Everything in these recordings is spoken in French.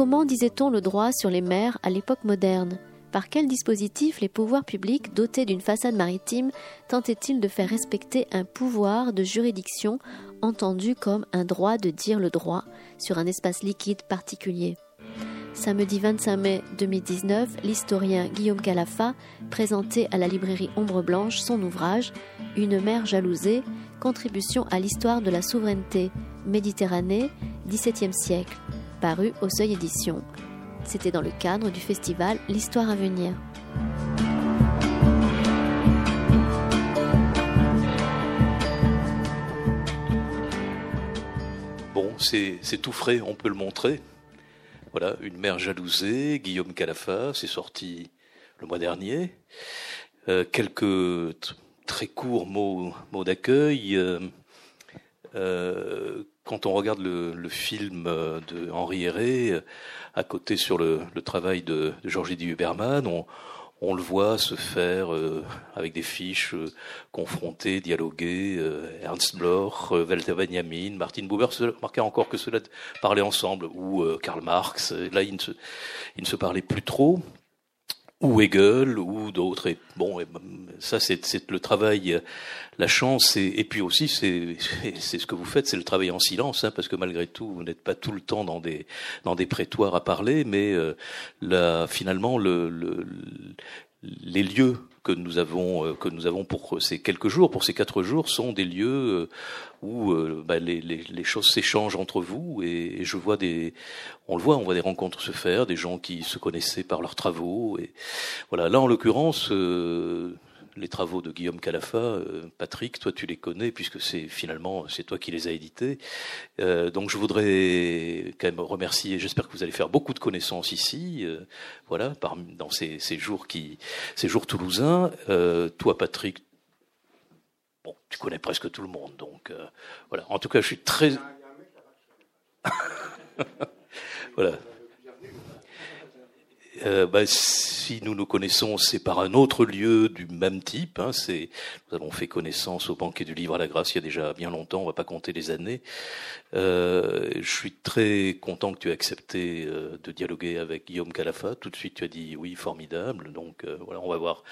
Comment disait-on le droit sur les mers à l'époque moderne? Par quel dispositif les pouvoirs publics dotés d'une façade maritime tentaient-ils de faire respecter un pouvoir de juridiction entendu comme un droit de dire le droit sur un espace liquide particulier? Samedi 25 mai 2019, l'historien Guillaume Calafa présentait à la librairie Ombre Blanche son ouvrage Une mer jalousée, contribution à l'histoire de la souveraineté Méditerranée, XVIIe siècle, paru au Seuil Édition. C'était dans le cadre du festival L'Histoire à venir. Bon, c'est tout frais, on peut le montrer. Voilà, Une mère jalousée, Guillaume Calafa, c'est sorti le mois dernier. Euh, quelques très courts mots, mots d'accueil. Euh, euh, quand on regarde le, film de Henri Héré, à côté sur le, travail de, de Georges Huberman, on, on le voit se faire euh, avec des fiches, euh, confronter, dialoguer, euh, Ernst Bloch, Walter Benjamin, Martin Buber, remarquez encore que cela parlaient ensemble, ou Karl Marx, là ils ne, se, ils ne se parlaient plus trop ou Hegel ou d'autres. Et bon, ça c'est le travail, la chance, et, puis aussi c'est c'est ce que vous faites, c'est le travail en silence, hein, parce que malgré tout vous n'êtes pas tout le temps dans des dans des prétoires à parler, mais euh, là, finalement le, le, les lieux que nous avons euh, que nous avons pour ces quelques jours, pour ces quatre jours, sont des lieux euh, où euh, bah, les, les, les, choses s'échangent entre vous et, je vois des, on le voit, on voit des rencontres se faire, des gens qui se connaissaient par leurs travaux et voilà. Là, en l'occurrence, les travaux de Guillaume Calafa, euh, Patrick, toi tu les connais puisque c'est finalement c'est toi qui les as édités. Euh, donc je voudrais quand même remercier. J'espère que vous allez faire beaucoup de connaissances ici, euh, voilà, par, dans ces, ces, jours qui, ces jours toulousains. toi Patrick, bon, tu connais presque tout le monde, donc voilà. En tout cas, je suis très voilà. Euh, bah, si nous nous connaissons, c'est par un autre lieu du même type. Hein, nous avons fait connaissance au banquet du livre à la grâce il y a déjà bien longtemps. On va pas compter les années. Euh, je suis très content que tu aies accepté euh, de dialoguer avec Guillaume Calafa. Tout de suite, tu as dit oui, formidable. Donc voilà, on va voir.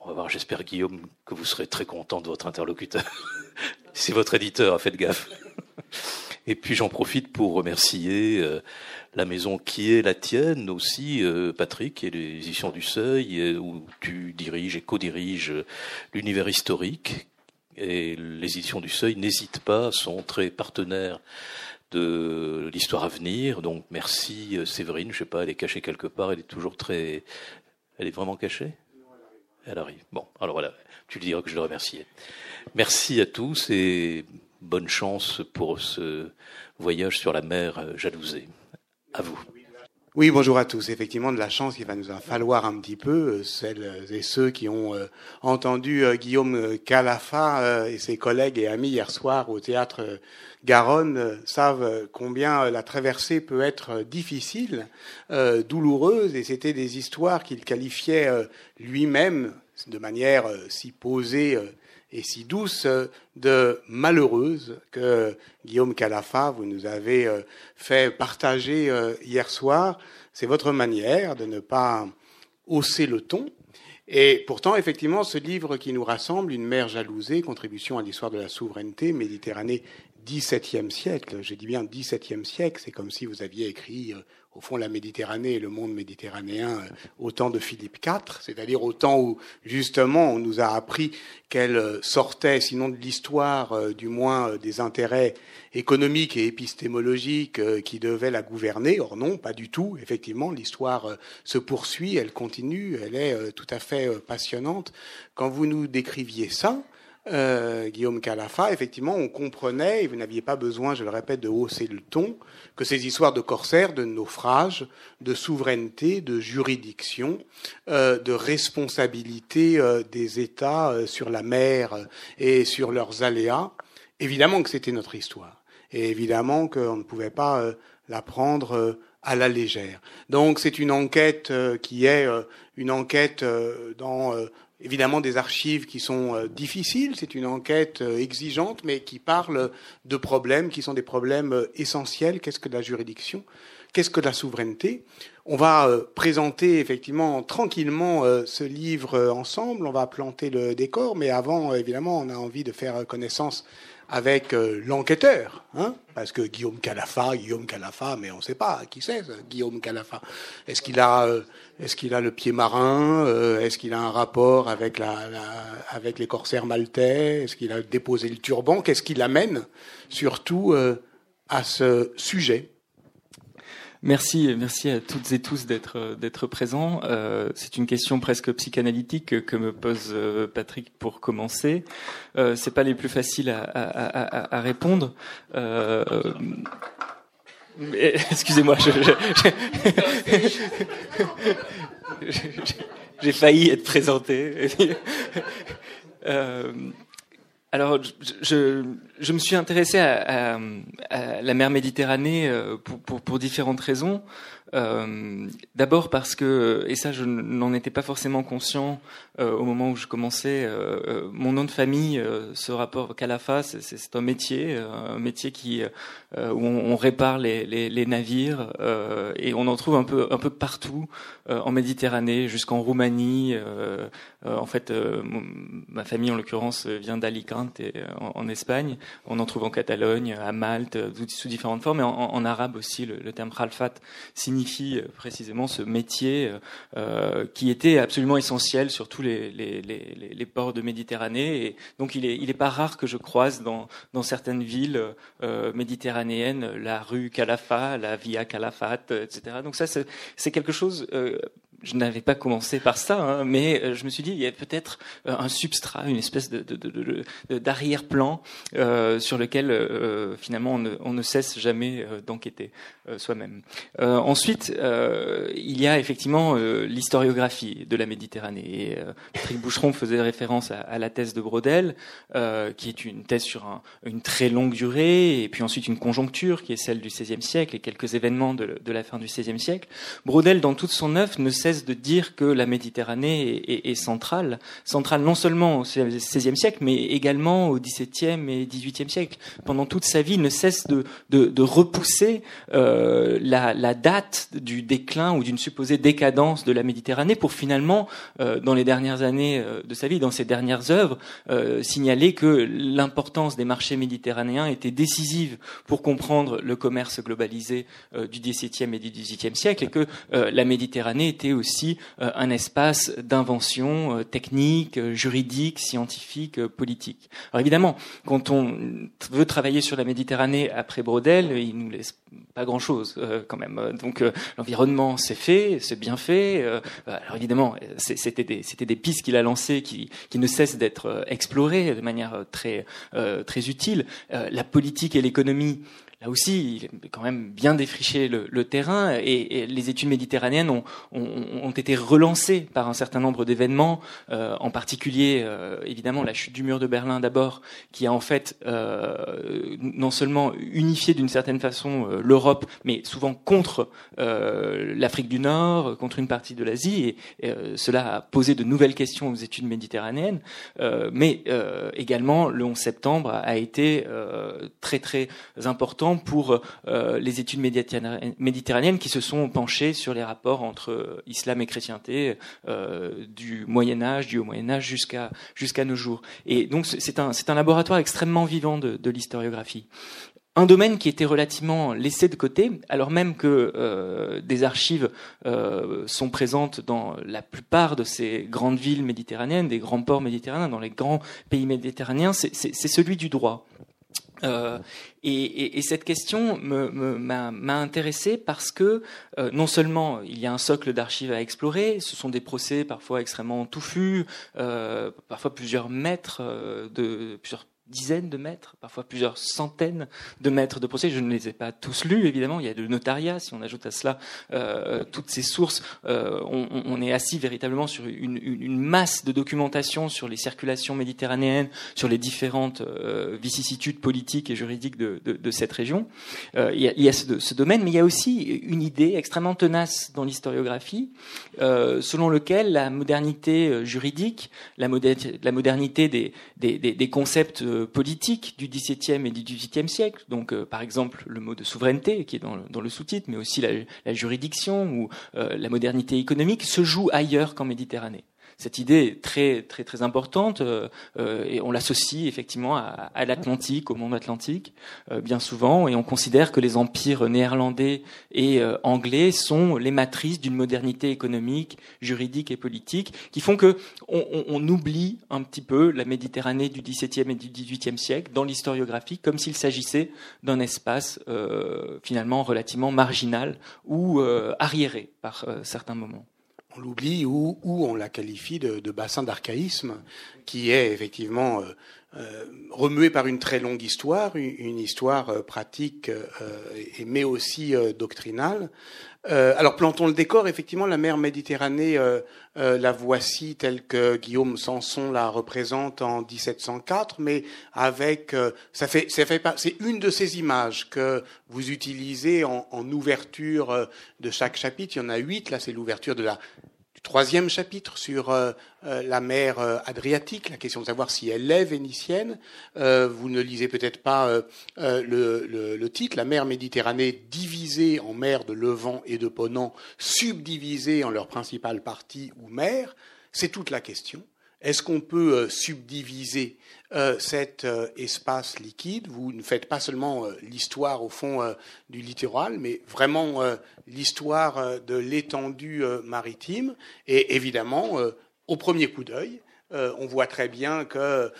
On va voir. J'espère Guillaume que vous serez très content de votre interlocuteur. si votre éditeur a fait de gaffe. Et puis j'en profite pour remercier euh, la maison qui est la tienne aussi, euh, Patrick, et les éditions du Seuil, euh, où tu diriges et co-diriges l'univers historique. Et les éditions du Seuil n'hésitent pas, sont très partenaires de l'histoire à venir. Donc merci Séverine, je sais pas, elle est cachée quelque part, elle est toujours très... Elle est vraiment cachée? Elle arrive. Bon, alors voilà, tu lui diras que je le remercie. Merci à tous et bonne chance pour ce voyage sur la mer euh, jalousée. À vous. Oui, bonjour à tous. Effectivement, de la chance, il va nous en falloir un petit peu. Euh, celles et ceux qui ont euh, entendu Guillaume Calafa et ses collègues et amis hier soir au théâtre Garonne savent combien la traversée peut être difficile, douloureuse, et c'était des histoires qu'il qualifiait lui-même de manière si posée et si douce de malheureuse que Guillaume Calafa, vous nous avez euh, fait partager euh, hier soir. C'est votre manière de ne pas hausser le ton. Et pourtant, effectivement, ce livre qui nous rassemble, Une mère jalousée, contribution à l'histoire de la souveraineté, Méditerranée, XVIIe siècle, j'ai dit bien XVIIe siècle, c'est comme si vous aviez écrit euh, au fond la Méditerranée et le monde méditerranéen euh, au temps de Philippe IV, c'est-à-dire au temps où justement on nous a appris qu'elle euh, sortait, sinon de l'histoire, euh, du moins des intérêts économiques et épistémologiques qui devaient la gouverner. Or non, pas du tout. Effectivement, l'histoire se poursuit, elle continue, elle est tout à fait passionnante. Quand vous nous décriviez ça, euh, Guillaume Calafa, effectivement, on comprenait, et vous n'aviez pas besoin, je le répète, de hausser le ton, que ces histoires de corsaires, de naufrage, de souveraineté, de juridiction, euh, de responsabilité euh, des États sur la mer et sur leurs aléas, évidemment que c'était notre histoire. Et évidemment qu'on ne pouvait pas la prendre à la légère. Donc c'est une enquête qui est une enquête dans évidemment des archives qui sont difficiles, c'est une enquête exigeante, mais qui parle de problèmes qui sont des problèmes essentiels. Qu'est-ce que la juridiction? Qu'est-ce que la souveraineté? On va euh, présenter effectivement tranquillement euh, ce livre euh, ensemble, on va planter le décor, mais avant, évidemment, on a envie de faire connaissance avec l'enquêteur, hein parce que Guillaume Calafa, Guillaume Calafa, mais on ne sait pas qui c'est Guillaume Calafa. Est-ce qu'il a, est-ce qu'il a le pied marin Est-ce qu'il a un rapport avec la, avec les corsaires maltais? Est-ce qu'il a déposé le turban? Qu'est-ce qui l'amène surtout à ce sujet? Merci, merci à toutes et tous d'être d'être présents. Euh, c'est une question presque psychanalytique que me pose euh, Patrick pour commencer. Euh, c'est pas les plus faciles à, répondre. Euh, excusez-moi, j'ai failli être présenté. euh, alors, je, je, me suis intéressé à, à, à la mer Méditerranée euh, pour, pour, pour différentes raisons. Euh, D'abord parce que, et ça je n'en étais pas forcément conscient euh, au moment où je commençais, euh, euh mon nom de famille, euh, ce rapport Calafa, c'est un métier, un métier qui où on, on, répare les, les, les navires et on en trouve un peu un peu partout en Méditerranée, jusqu'en Roumanie. en fait, ma famille en l'occurrence vient d'Alicante en, en, Espagne. On en trouve en Catalogne, à Malte, sous différentes formes, et en, en arabe aussi. Le, le terme khalfat signifie euh, précisément ce métier euh, euh, qui était absolument essentiel sur tous les, les, les, les, ports de Méditerranée. Et donc il est, il est pas rare que je croise dans, dans certaines villes euh, méditerranéennes la rue Calafa, la Via Calafat, etc. Donc ça, c'est quelque chose euh, je n'avais pas commencé par ça, hein, mais euh, je me suis dit il y a peut-être euh, un substrat, une espèce de, d'arrière-plan euh, sur lequel euh, finalement on ne, on ne, cesse jamais d'enquêter soi-même. ensuite, il y a effectivement l'historiographie de la Méditerranée. Et, Patrick Boucheron faisait référence à, à la thèse de Brodel, qui est une thèse sur un, une très longue durée, et puis ensuite une conjoncture qui est celle du XVIe siècle et quelques événements de, de la fin du XVIe siècle. Brodel, dans toute son œuvre, ne cesse de dire que la Méditerranée est, centrale, centrale non seulement au XVIe siècle, mais également au XVIIe et XVIIIe siècle. Pendant toute sa vie, il ne cesse de, repousser euh, la, la, date du déclin ou d'une supposée décadence de la Méditerranée pour finalement, euh, dans les dernières années euh, de sa vie, dans ses dernières œuvres, signaler que l'importance des marchés méditerranéens était décisive pour comprendre le commerce globalisé du XVIIe et du XVIIIe siècle et que la Méditerranée était aussi euh, un espace d'invention euh, technique, euh, juridique, scientifique, politique. Alors évidemment, quand on veut travailler sur la Méditerranée après Brodel, il nous laisse pas grand-chose quand même. Donc l'environnement c'est fait, c'est bien fait. alors évidemment, c'était des, c'était des pistes qu'il a lancées qui, qui ne cessent d'être explorées de manière très, très utile. la politique et l'économie là aussi, il est quand même bien défriché le, le terrain et, et, les études méditerranéennes ont, ont, ont, été relancées par un certain nombre d'événements, euh, en particulier euh, évidemment la chute du mur de Berlin d'abord, qui a en fait euh, non seulement unifié d'une certaine façon euh, l'Europe, mais souvent contre euh, l'Afrique du Nord, contre une partie de l'Asie, et, et euh, cela a posé de nouvelles questions aux études méditerranéennes, mais également le 11 septembre a été très très important pour euh, les études méditerranéennes qui se sont penchées sur les rapports entre euh, islam et chrétienté euh, du Moyen Âge, du Haut Moyen Âge jusqu'à jusqu'à nos jours. Et donc c'est un c'est un laboratoire extrêmement vivant de, l'historiographie un domaine qui était relativement laissé de côté, alors même que des archives sont présentes dans la plupart de ces grandes villes méditerranéennes, des grands ports méditerranéens, dans les grands pays méditerranéens, c'est celui du droit. Euh, et, et, et, cette question m'a intéressé parce que euh, non seulement il y a un socle d'archives à explorer, ce sont des procès parfois extrêmement touffus, euh, parfois plusieurs mètres euh, de plusieurs dizaines de mètres, parfois plusieurs centaines de mètres de procès. Je ne les ai pas tous lus, évidemment. Il y a le notariat. Si on ajoute à cela euh, toutes ces sources, euh, on, est assis véritablement sur une, masse de documentation sur les circulations méditerranéennes, sur les différentes euh, vicissitudes politiques et juridiques de, cette région. Il y a, ce, domaine, mais il y a aussi une idée extrêmement tenace dans l'historiographie, selon lequel la modernité juridique, la, modernité des concepts politique du XVIIe et du XVIIIe siècle. Donc, euh, par exemple, le mot de souveraineté qui est dans le, sous-titre, mais aussi la, juridiction ou euh, la modernité économique se joue ailleurs qu'en Méditerranée cette idée est très très très importante euh, euh, et on l'associe effectivement à, l'Atlantique, au monde atlantique, euh, bien souvent, et on considère que les empires néerlandais et anglais sont les matrices d'une modernité économique, juridique et politique, qui font que on oublie un petit peu la Méditerranée du XVIIe et du XVIIIe siècle dans l'historiographie, comme s'il s'agissait d'un espace finalement relativement marginal ou arriéré par certains moments on l'oublie ou, on la qualifie de, bassin d'archaïsme, qui est effectivement euh, euh, remué par une très longue histoire, une, histoire euh, pratique, mais aussi doctrinale. alors plantons le décor, effectivement, la mer Méditerranée, la voici telle que Guillaume Sanson la représente en 1704, mais avec, ça fait, ça fait c'est une de ces images que vous utilisez en, en ouverture de chaque chapitre. Il y en a huit, là c'est l'ouverture de la troisième chapitre sur euh, euh, la mer euh, Adriatique, la question de savoir si elle est vénitienne. vous ne lisez peut-être pas le, titre, la mer Méditerranée divisée en mer de Levant et de Ponant, subdivisée en leurs principales parties ou mer. C'est toute la question. Est-ce qu'on peut subdiviser euh, cet euh, espace liquide? Vous ne faites pas seulement euh, l'histoire au fond du littoral, mais vraiment l'histoire de l'étendue maritime. Et évidemment, au premier coup d'œil, on voit très bien que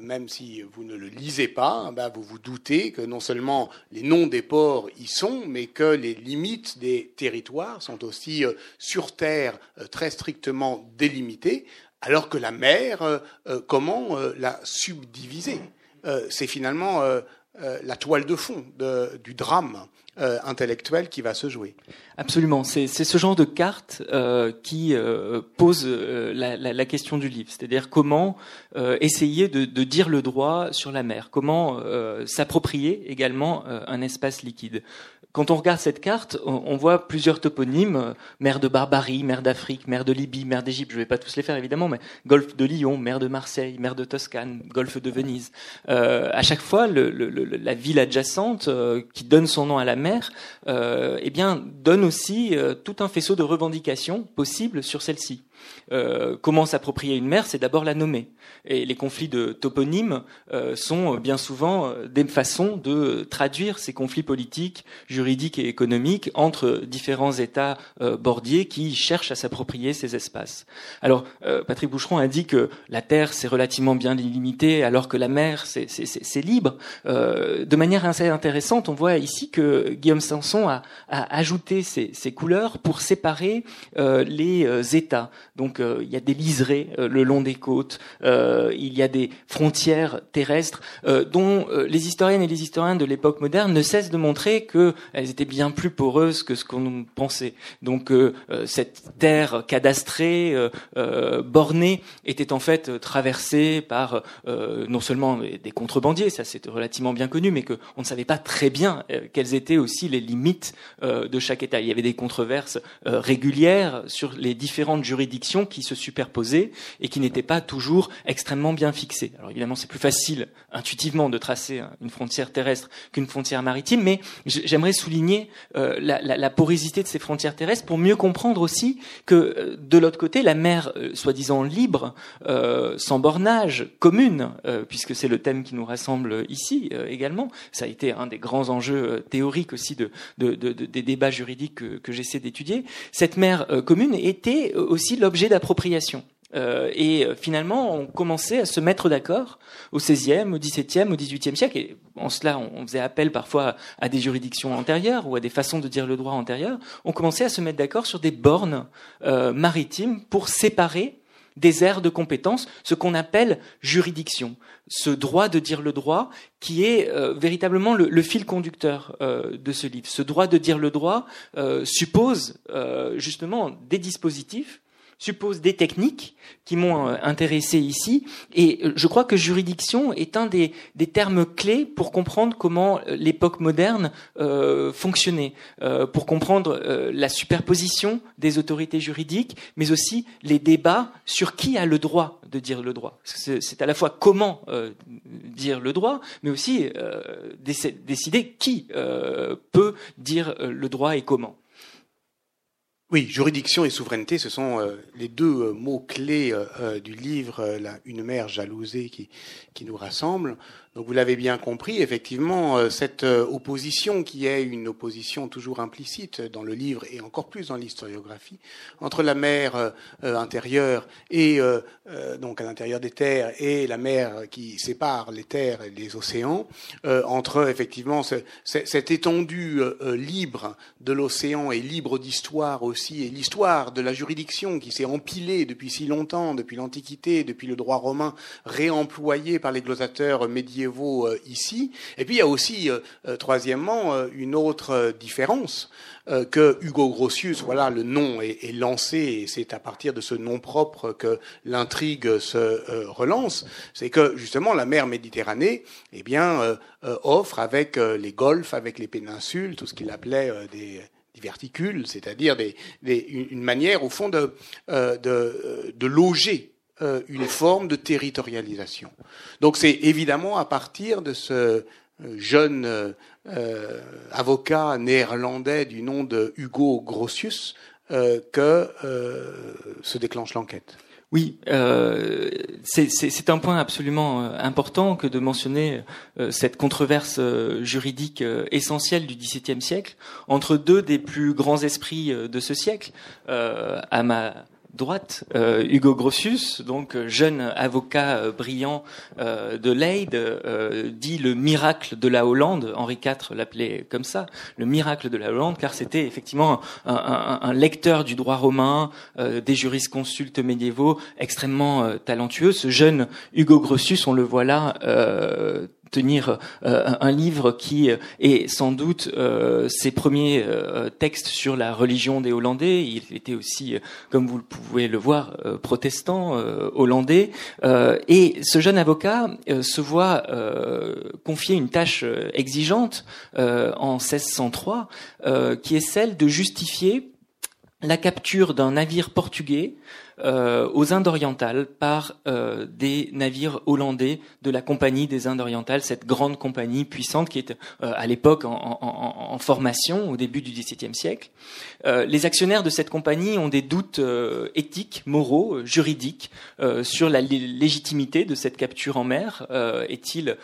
même si vous ne le lisez pas, ben, vous vous doutez que non seulement les noms des ports y sont, mais que les limites des territoires sont aussi sur terre très strictement délimitées, alors que la mer, euh, euh, comment euh, la subdiviser. C'est finalement la toile de fond du drame intellectuel qui va se jouer. Absolument, c'est ce genre de carte qui pose la, question du livre, c'est-à-dire comment essayer de, de, dire le droit sur la mer, comment s'approprier également un espace liquide quand on regarde cette carte, on, voit plusieurs toponymes euh, mer de Barbarie, mer d'Afrique, mer de Libye, mer d'Égypte. Je ne vais pas tous les faire évidemment, mais golfe de Lyon, mer de Marseille, mer de Toscane, golfe de Venise. Euh, à chaque fois, la ville adjacente euh, qui donne son nom à la mer, euh, eh bien, donne aussi tout un faisceau de revendications possibles sur celle-ci. Euh, comment s'approprier une mer, c'est d'abord la nommer. Et les conflits de toponymes euh, sont bien souvent euh, des façons de traduire ces conflits politiques, juridiques et économiques entre différents États bordiers qui cherchent à s'approprier ces espaces. Alors, Patrick Boucheron a dit que la terre c'est relativement bien limité, alors que la mer c'est libre. de manière assez intéressante, on voit ici que Guillaume Sanson a, a ajouté ces, ces, couleurs pour séparer les États. Donc euh, il y a des liserés euh, le long des côtes, euh, il y a des frontières terrestres dont les historiennes et les historiens de l'époque moderne ne cessent de montrer qu'elles étaient bien plus poreuses que ce qu'on pensait. Donc cette terre cadastrée, bornée, était en fait traversée par non seulement des contrebandiers, ça c'est relativement bien connu, mais qu'on ne savait pas très bien quelles étaient aussi les limites de chaque État. Il y avait des controverses régulières sur les différentes juridictions qui se superposaient et qui n'étaient pas toujours extrêmement bien fixées. Alors évidemment, c'est plus facile intuitivement de tracer une frontière terrestre qu'une frontière maritime, mais j'aimerais souligner euh, la, la, porosité de ces frontières terrestres pour mieux comprendre aussi que euh, de l'autre côté, la mer euh, soi-disant libre, sans bornage, commune, puisque c'est le thème qui nous rassemble ici également, ça a été un des grands enjeux théoriques aussi de, de, de, des débats juridiques que, que j'essaie d'étudier. Cette mer commune était aussi l'objet d'appropriation. Euh, et euh, finalement, on commençait à se mettre d'accord au XVIe, au XVIIe, au XVIIIe siècle. Et en cela, on faisait appel parfois à des juridictions antérieures ou à des façons de dire le droit antérieur. On commençait à se mettre d'accord sur des bornes euh, maritimes pour séparer des aires de compétences, ce qu'on appelle juridiction, ce droit de dire le droit qui est véritablement le, fil conducteur de ce livre. Ce droit de dire le droit suppose justement des dispositifs suppose des techniques qui m'ont euh, intéressé ici. Et euh, je crois que juridiction est un des, termes clés pour comprendre comment euh, l'époque moderne fonctionnait, pour comprendre la superposition des autorités juridiques, mais aussi les débats sur qui a le droit de dire le droit. C'est à la fois comment dire le droit, mais aussi décider qui peut dire le droit et comment. Oui, juridiction et souveraineté, ce sont euh, les deux euh, mots clés euh, du livre Une mère jalousée qui, qui nous rassemble. Donc vous l'avez bien compris, effectivement, euh, cette euh, opposition qui est une opposition toujours implicite dans le livre et encore plus dans l'historiographie entre la mer euh, intérieure et donc à l'intérieur des terres et la mer qui sépare les terres et les océans, entre effectivement cette étendue libre de l'océan et libre d'histoire aussi et l'histoire de la juridiction qui s'est empilée depuis si longtemps, depuis l'Antiquité, depuis le droit romain, réemployé par les glossateurs médiévaux euh, ici. Et puis il y a aussi, euh, euh, troisièmement, une autre différence que Hugo Grotius, voilà, le nom est, lancé et c'est à partir de ce nom propre que l'intrigue se relance. C'est que justement la mer Méditerranée, eh bien, offre avec les golfs, avec les péninsules, tout ce qu'il appelait des verticules, c'est-à-dire des, une manière au fond de, de loger euh, une forme de territorialisation. Donc c'est évidemment à partir de ce euh, jeune euh, avocat néerlandais du nom de Hugo Grotius que se déclenche l'enquête. Oui, euh, c'est un point absolument important que de mentionner cette controverse juridique essentielle du XVIIe siècle entre deux des plus grands esprits de ce siècle, à ma droite, euh, Hugo Grotius, donc euh, jeune avocat euh, brillant de Leyde, dit le miracle de la Hollande. Henri IV l'appelait comme ça, le miracle de la Hollande, car c'était effectivement un, lecteur du droit romain, des jurisconsultes médiévaux extrêmement talentueux. Ce jeune Hugo Grotius, on le voit là tenir euh, un livre qui est sans doute euh, ses premiers euh, textes sur la religion des Hollandais. Il était aussi, comme vous pouvez le voir, protestant hollandais. et ce jeune avocat se voit confier une tâche exigeante en 1603, qui est celle de justifier la capture d'un navire portugais euh, aux Indes orientales par euh, des navires hollandais de la Compagnie des Indes orientales, cette grande compagnie puissante qui est euh, à l'époque en, en, en, formation au début du XVIIe siècle. les actionnaires de cette compagnie ont des doutes éthiques, moraux, juridiques sur la légitimité de cette capture en mer. Est-il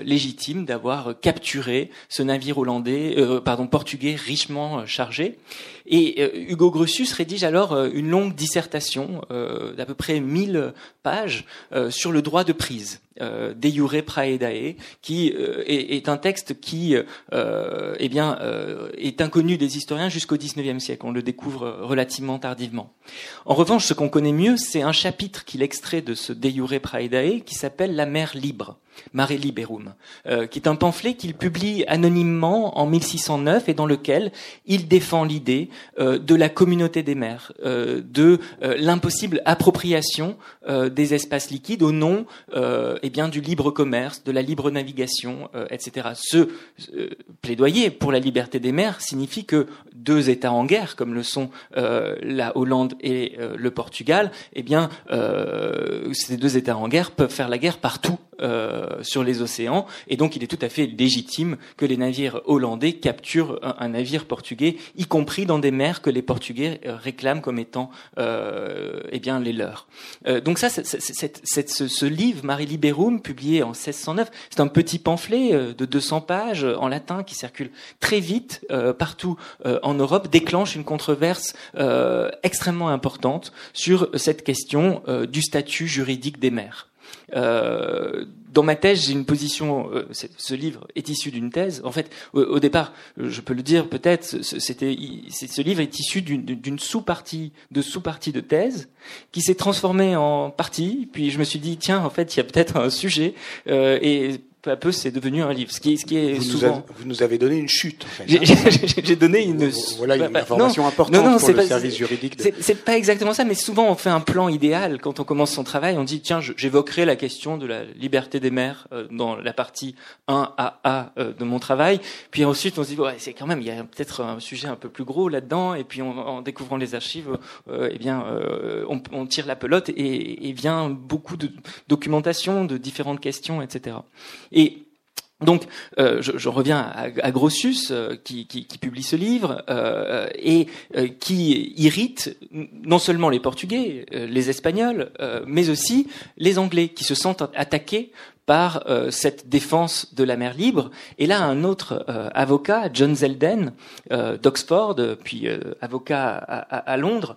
légitime d'avoir capturé ce navire hollandais, pardon, portugais richement chargé? Et Hugo Grotius rédige alors une longue dissertation euh, d'à peu près 1000 pages euh, sur le droit de prise. Euh, De Praedae, qui euh, est, un texte qui eh bien, est inconnu des historiens jusqu'au XIXe siècle. On le découvre relativement tardivement. En revanche, ce qu'on connaît mieux, c'est un chapitre qu'il extrait de ce De Jure Praedae qui s'appelle La mer libre. Mare Liberum, qui est un pamphlet qu'il publie anonymement en 1609 et dans lequel il défend l'idée de la communauté des mers, de l'impossible appropriation des espaces liquides au nom eh bien du libre commerce, de la libre navigation, euh, etc. Ce euh, plaidoyer pour la liberté des mers signifie que deux États en guerre, comme le sont euh, la Hollande et le Portugal, eh bien ces deux États en guerre peuvent faire la guerre partout sur les océans, et donc il est tout à fait légitime que les navires hollandais capturent un, navire portugais, y compris dans des mers que les Portugais réclament comme étant eh bien les leurs. donc ça, ce livre, Marie Libéraux, publié en 1609. C'est un petit pamphlet euh, de 200 pages euh, en latin qui circule très vite euh, partout en Europe, déclenche une controverse extrêmement importante sur cette question du statut juridique des mers. Dans ma thèse, j'ai une position. ce livre est issu d'une thèse. En fait, au, départ, je peux le dire peut-être, c'était ce livre est issu d'une sous-partie de sous-partie de thèse qui s'est transformée en partie. Puis je me suis dit tiens, en fait, il y a peut-être un sujet et peu à peu, c'est devenu un livre. Ce qui, ce qui est vous souvent. Nous avez, vous nous avez donné une chute. En fait, J'ai donné une. Voilà une information importante non, non, pour le pas, service juridique. De... C'est pas exactement ça, mais souvent on fait un plan idéal quand on commence son travail. On dit tiens, j'évoquerai la question de la liberté des mères euh, dans la partie 1AA euh, de mon travail. Puis ensuite on se dit ouais, c'est quand même il y a peut-être un sujet un peu plus gros là-dedans. Et puis on, en découvrant les archives, euh, eh bien euh, on, on, tire la pelote et, et vient beaucoup de documentation de différentes questions, etc. Et donc, euh, je, reviens à, à euh, qui, publie ce livre, euh, et qui irrite non seulement les Portugais, les Espagnols, mais aussi les Anglais, qui se sentent attaqués par euh, cette défense de la mer libre. Et là, un autre euh, avocat, John Zelden, euh, d'Oxford, puis avocat à, à, Londres,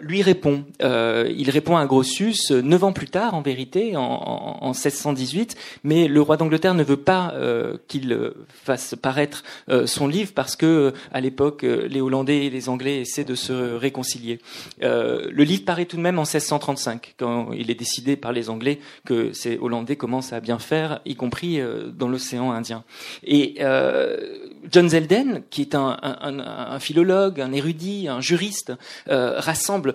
lui répond. il répond à Grossus neuf ans plus tard, en vérité, en, en, en 1618, mais le roi d'Angleterre ne veut pas qu'il fasse paraître son livre parce que, à l'époque, les Hollandais et les Anglais essaient de se réconcilier. le livre paraît tout de même en 1635, quand il est décidé par les Anglais que ces Hollandais commencent à bien faire, y compris euh, dans l'océan Indien. Et euh, John Zelden, qui est un, philologue, un érudit, un juriste, euh, rassemble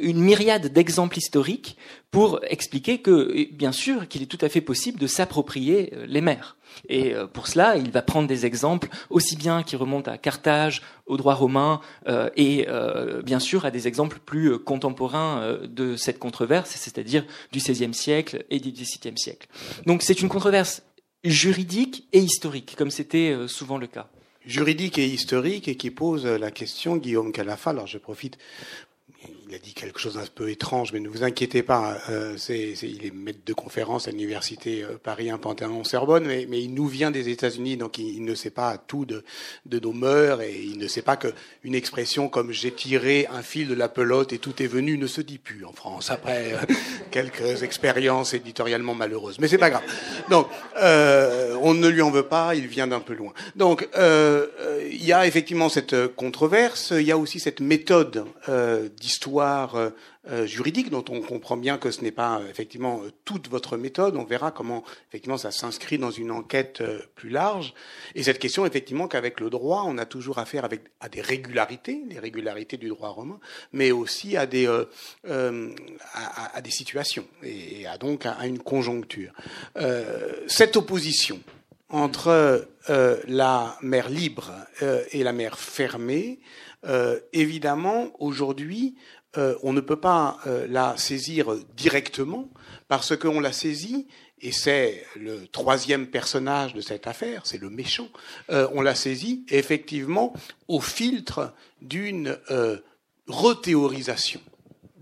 une myriade d'exemples historiques pour expliquer que, bien sûr, qu'il est tout à fait possible de s'approprier les mers. Et pour cela, il va prendre des exemples aussi bien qui remontent à Carthage, au droit romain, euh, et euh, bien sûr à des exemples plus contemporains de cette controverse, c'est-à-dire du XVIe siècle et du XVIIe siècle. Donc c'est une controverse juridique et historique, comme c'était souvent le cas juridique et historique et qui pose la question, Guillaume Calafa, alors je profite il a dit quelque chose d'un peu étrange, mais ne vous inquiétez pas, euh, il est maître de conférence à l'université euh, Paris 1 Panthéon Sorbonne, mais, il nous vient des États-Unis, donc il, ne sait pas tout de, nos mœurs et il ne sait pas qu'une expression comme j'ai tiré un fil de la pelote et tout est venu ne se dit plus en France après euh, quelques expériences éditorialement malheureuses. Mais c'est pas grave. Donc on ne lui en veut pas, il vient d'un peu loin. Donc il y a effectivement cette controverse, il y a aussi cette méthode d'histoire euh, euh, juridique dont on comprend bien que ce n'est pas euh, effectivement toute votre méthode. On verra comment effectivement ça s'inscrit dans une enquête plus large. Et cette question effectivement qu'avec le droit, on a toujours affaire avec à des régularités, les régularités du droit romain, mais aussi à des à, des situations et, à donc à, une conjoncture. cette opposition entre la mer libre et la mer fermée, évidemment, aujourd'hui, euh, on ne peut pas euh, la saisir directement parce qu'on la saisit, et c'est le troisième personnage de cette affaire, c'est le méchant, euh, on la saisit effectivement au filtre d'une rethéorisation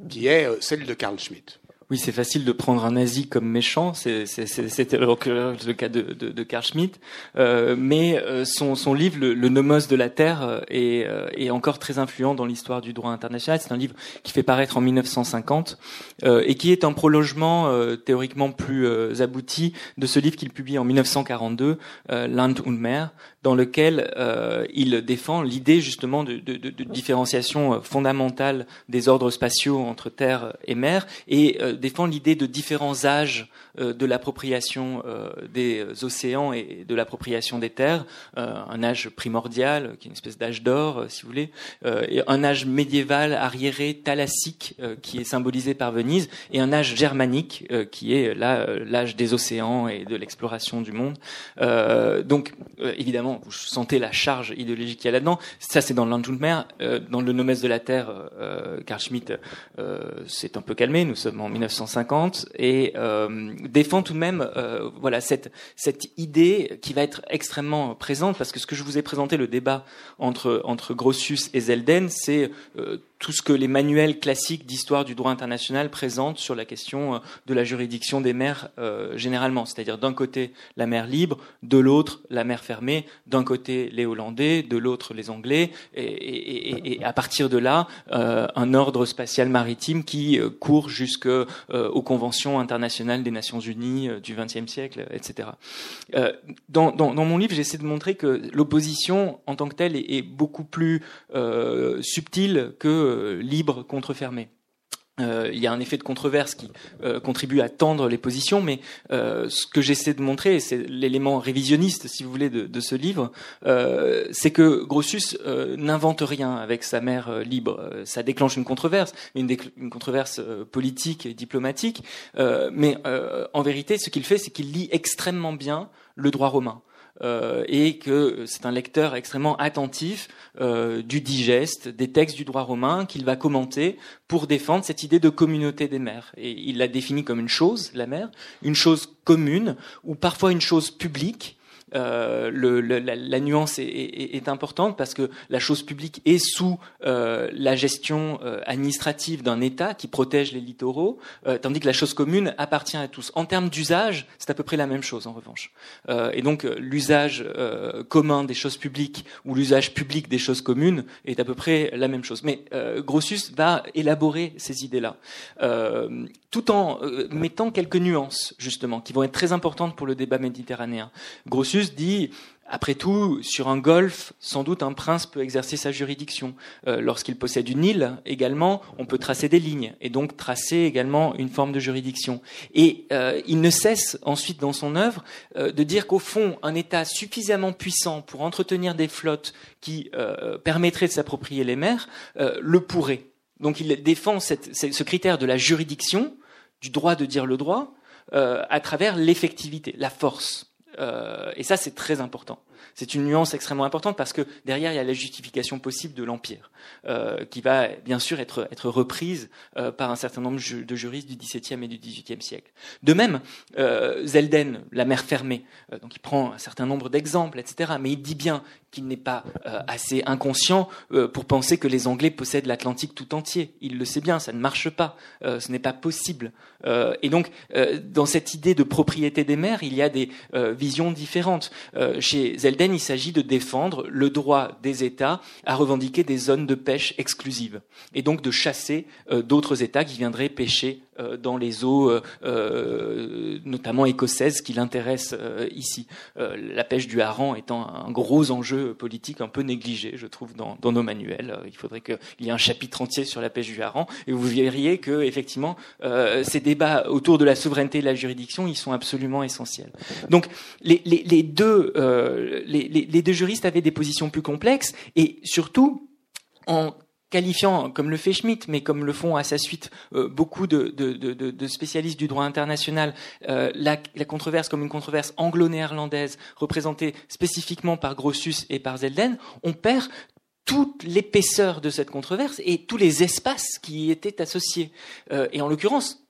qui est celle de Carl Schmitt. Oui, c'est facile de prendre un nazi comme méchant, c'était le cas de, de, de Carl Schmitt, euh, mais euh, son, son, livre, le, le, Nomos de la Terre, euh, est, euh, est encore très influent dans l'histoire du droit international. C'est un livre qui fait paraître en 1950 euh, et qui est un prolongement théoriquement plus abouti de ce livre qu'il publie en 1942, Land und Meer, dans lequel il défend l'idée justement de, différenciation fondamentale des ordres spatiaux entre terre et mer et défend l'idée de différents âges euh, de l'appropriation euh, des océans et de l'appropriation des terres, euh, un âge primordial, qui est une espèce d'âge d'or, si vous voulez, et un âge médiéval arriéré thalassique, qui est symbolisé par Venise, et un âge germanique, qui est là l'âge des océans et de l'exploration du monde. donc, évidemment, vous sentez la charge idéologique qu'il y a là-dedans. Ça, c'est dans l'Anjunmer. dans le Nomès de la Terre, Carl Schmitt s'est un peu calmé. Nous sommes en 1950 et défend tout de même euh, voilà cette cette idée qui va être extrêmement présente parce que ce que je vous ai présenté le débat entre entre Grotius et Zelden c'est euh, tout ce que les manuels classiques d'histoire du droit international présentent sur la question euh, de la juridiction des mers euh, généralement, c'est-à-dire d'un côté la mer libre, de l'autre la mer fermée, d'un côté les Hollandais, de l'autre les Anglais, et, à partir de là euh, un ordre spatial maritime qui court jusqu'aux conventions internationales des Nations Unies du XXe siècle, etc. Dans, dans, mon livre, j'essaie de montrer que l'opposition en tant que telle est, est beaucoup plus subtile que euh, libre contre fermé. Euh, il y a un effet de controverse qui euh, contribue à tendre les positions, mais ce que j'essaie de montrer, et c'est l'élément révisionniste, si vous voulez, de, ce livre, c'est que Grotius n'invente rien avec sa mère libre. Ça déclenche une controverse, une, une controverse politique et diplomatique, mais en vérité, ce qu'il fait, c'est qu'il lit extrêmement bien le droit romain. Euh, et que c'est un lecteur extrêmement attentif euh, du digeste, des textes du droit romain qu'il va commenter pour défendre cette idée de communauté des mers. Et il la définit comme une chose, la mer, une chose commune, ou parfois une chose publique, euh, la, nuance est, importante parce que la chose publique est sous euh, la gestion euh, administrative d'un État qui protège les littoraux, tandis que la chose commune appartient à tous. En termes d'usage, c'est à peu près la même chose en revanche. Et donc l'usage commun des choses publiques ou l'usage public des choses communes est à peu près la même chose. Mais Grotius va élaborer ces idées-là, tout en mettant quelques nuances justement qui vont être très importantes pour le débat méditerranéen. Grotius dit après tout, sur un golfe, sans doute un prince peut exercer sa juridiction. Euh, lorsqu'il possède une île, également, on peut tracer des lignes et donc tracer également une forme de juridiction. Et euh, il ne cesse ensuite dans son œuvre euh, de dire qu'au fond, un État suffisamment puissant pour entretenir des flottes qui permettraient de s'approprier les mers le pourrait. Donc il défend ce critère de la juridiction, du droit de dire le droit, à travers l'effectivité, la force. Euh, et ça, c'est très important. C'est une nuance extrêmement importante parce que derrière, il y a la justification possible de l'Empire, euh, qui va bien sûr être, reprise euh, par un certain nombre de juristes du XVIIe et du XVIIIe siècle. De même, Zelden, la mer fermée, donc il prend un certain nombre d'exemples, etc., mais il dit bien qu'il n'est pas euh, assez inconscient pour penser que les Anglais possèdent l'Atlantique tout entier. Il le sait bien, ça ne marche pas, ce n'est pas possible. et donc, dans cette idée de propriété des mers, il y a des visions différentes. chez Zelden, il s'agit de défendre le droit des États à revendiquer des zones de pêche exclusives et donc de chasser euh, d'autres États qui viendraient pêcher euh, dans les eaux, euh, notamment écossaises, qui l'intéressent ici. la pêche du hareng étant un gros enjeu politique un peu négligé, je trouve, dans, nos manuels. Il faudrait qu'il y ait un chapitre entier sur la pêche du hareng, et vous verriez que effectivement, ces débats autour de la souveraineté et de la juridiction, ils sont absolument essentiels. Donc, les, les deux les, deux juristes avaient des positions plus complexes et surtout en qualifiant, comme le fait Schmitt, mais comme le font à sa suite euh, beaucoup de, spécialistes du droit international, euh, la, controverse comme une controverse anglo-néerlandaise représentée spécifiquement par Grotius et par Zelden, on perd toute l'épaisseur de cette controverse et tous les espaces qui y étaient associés. Euh, et en l'occurrence,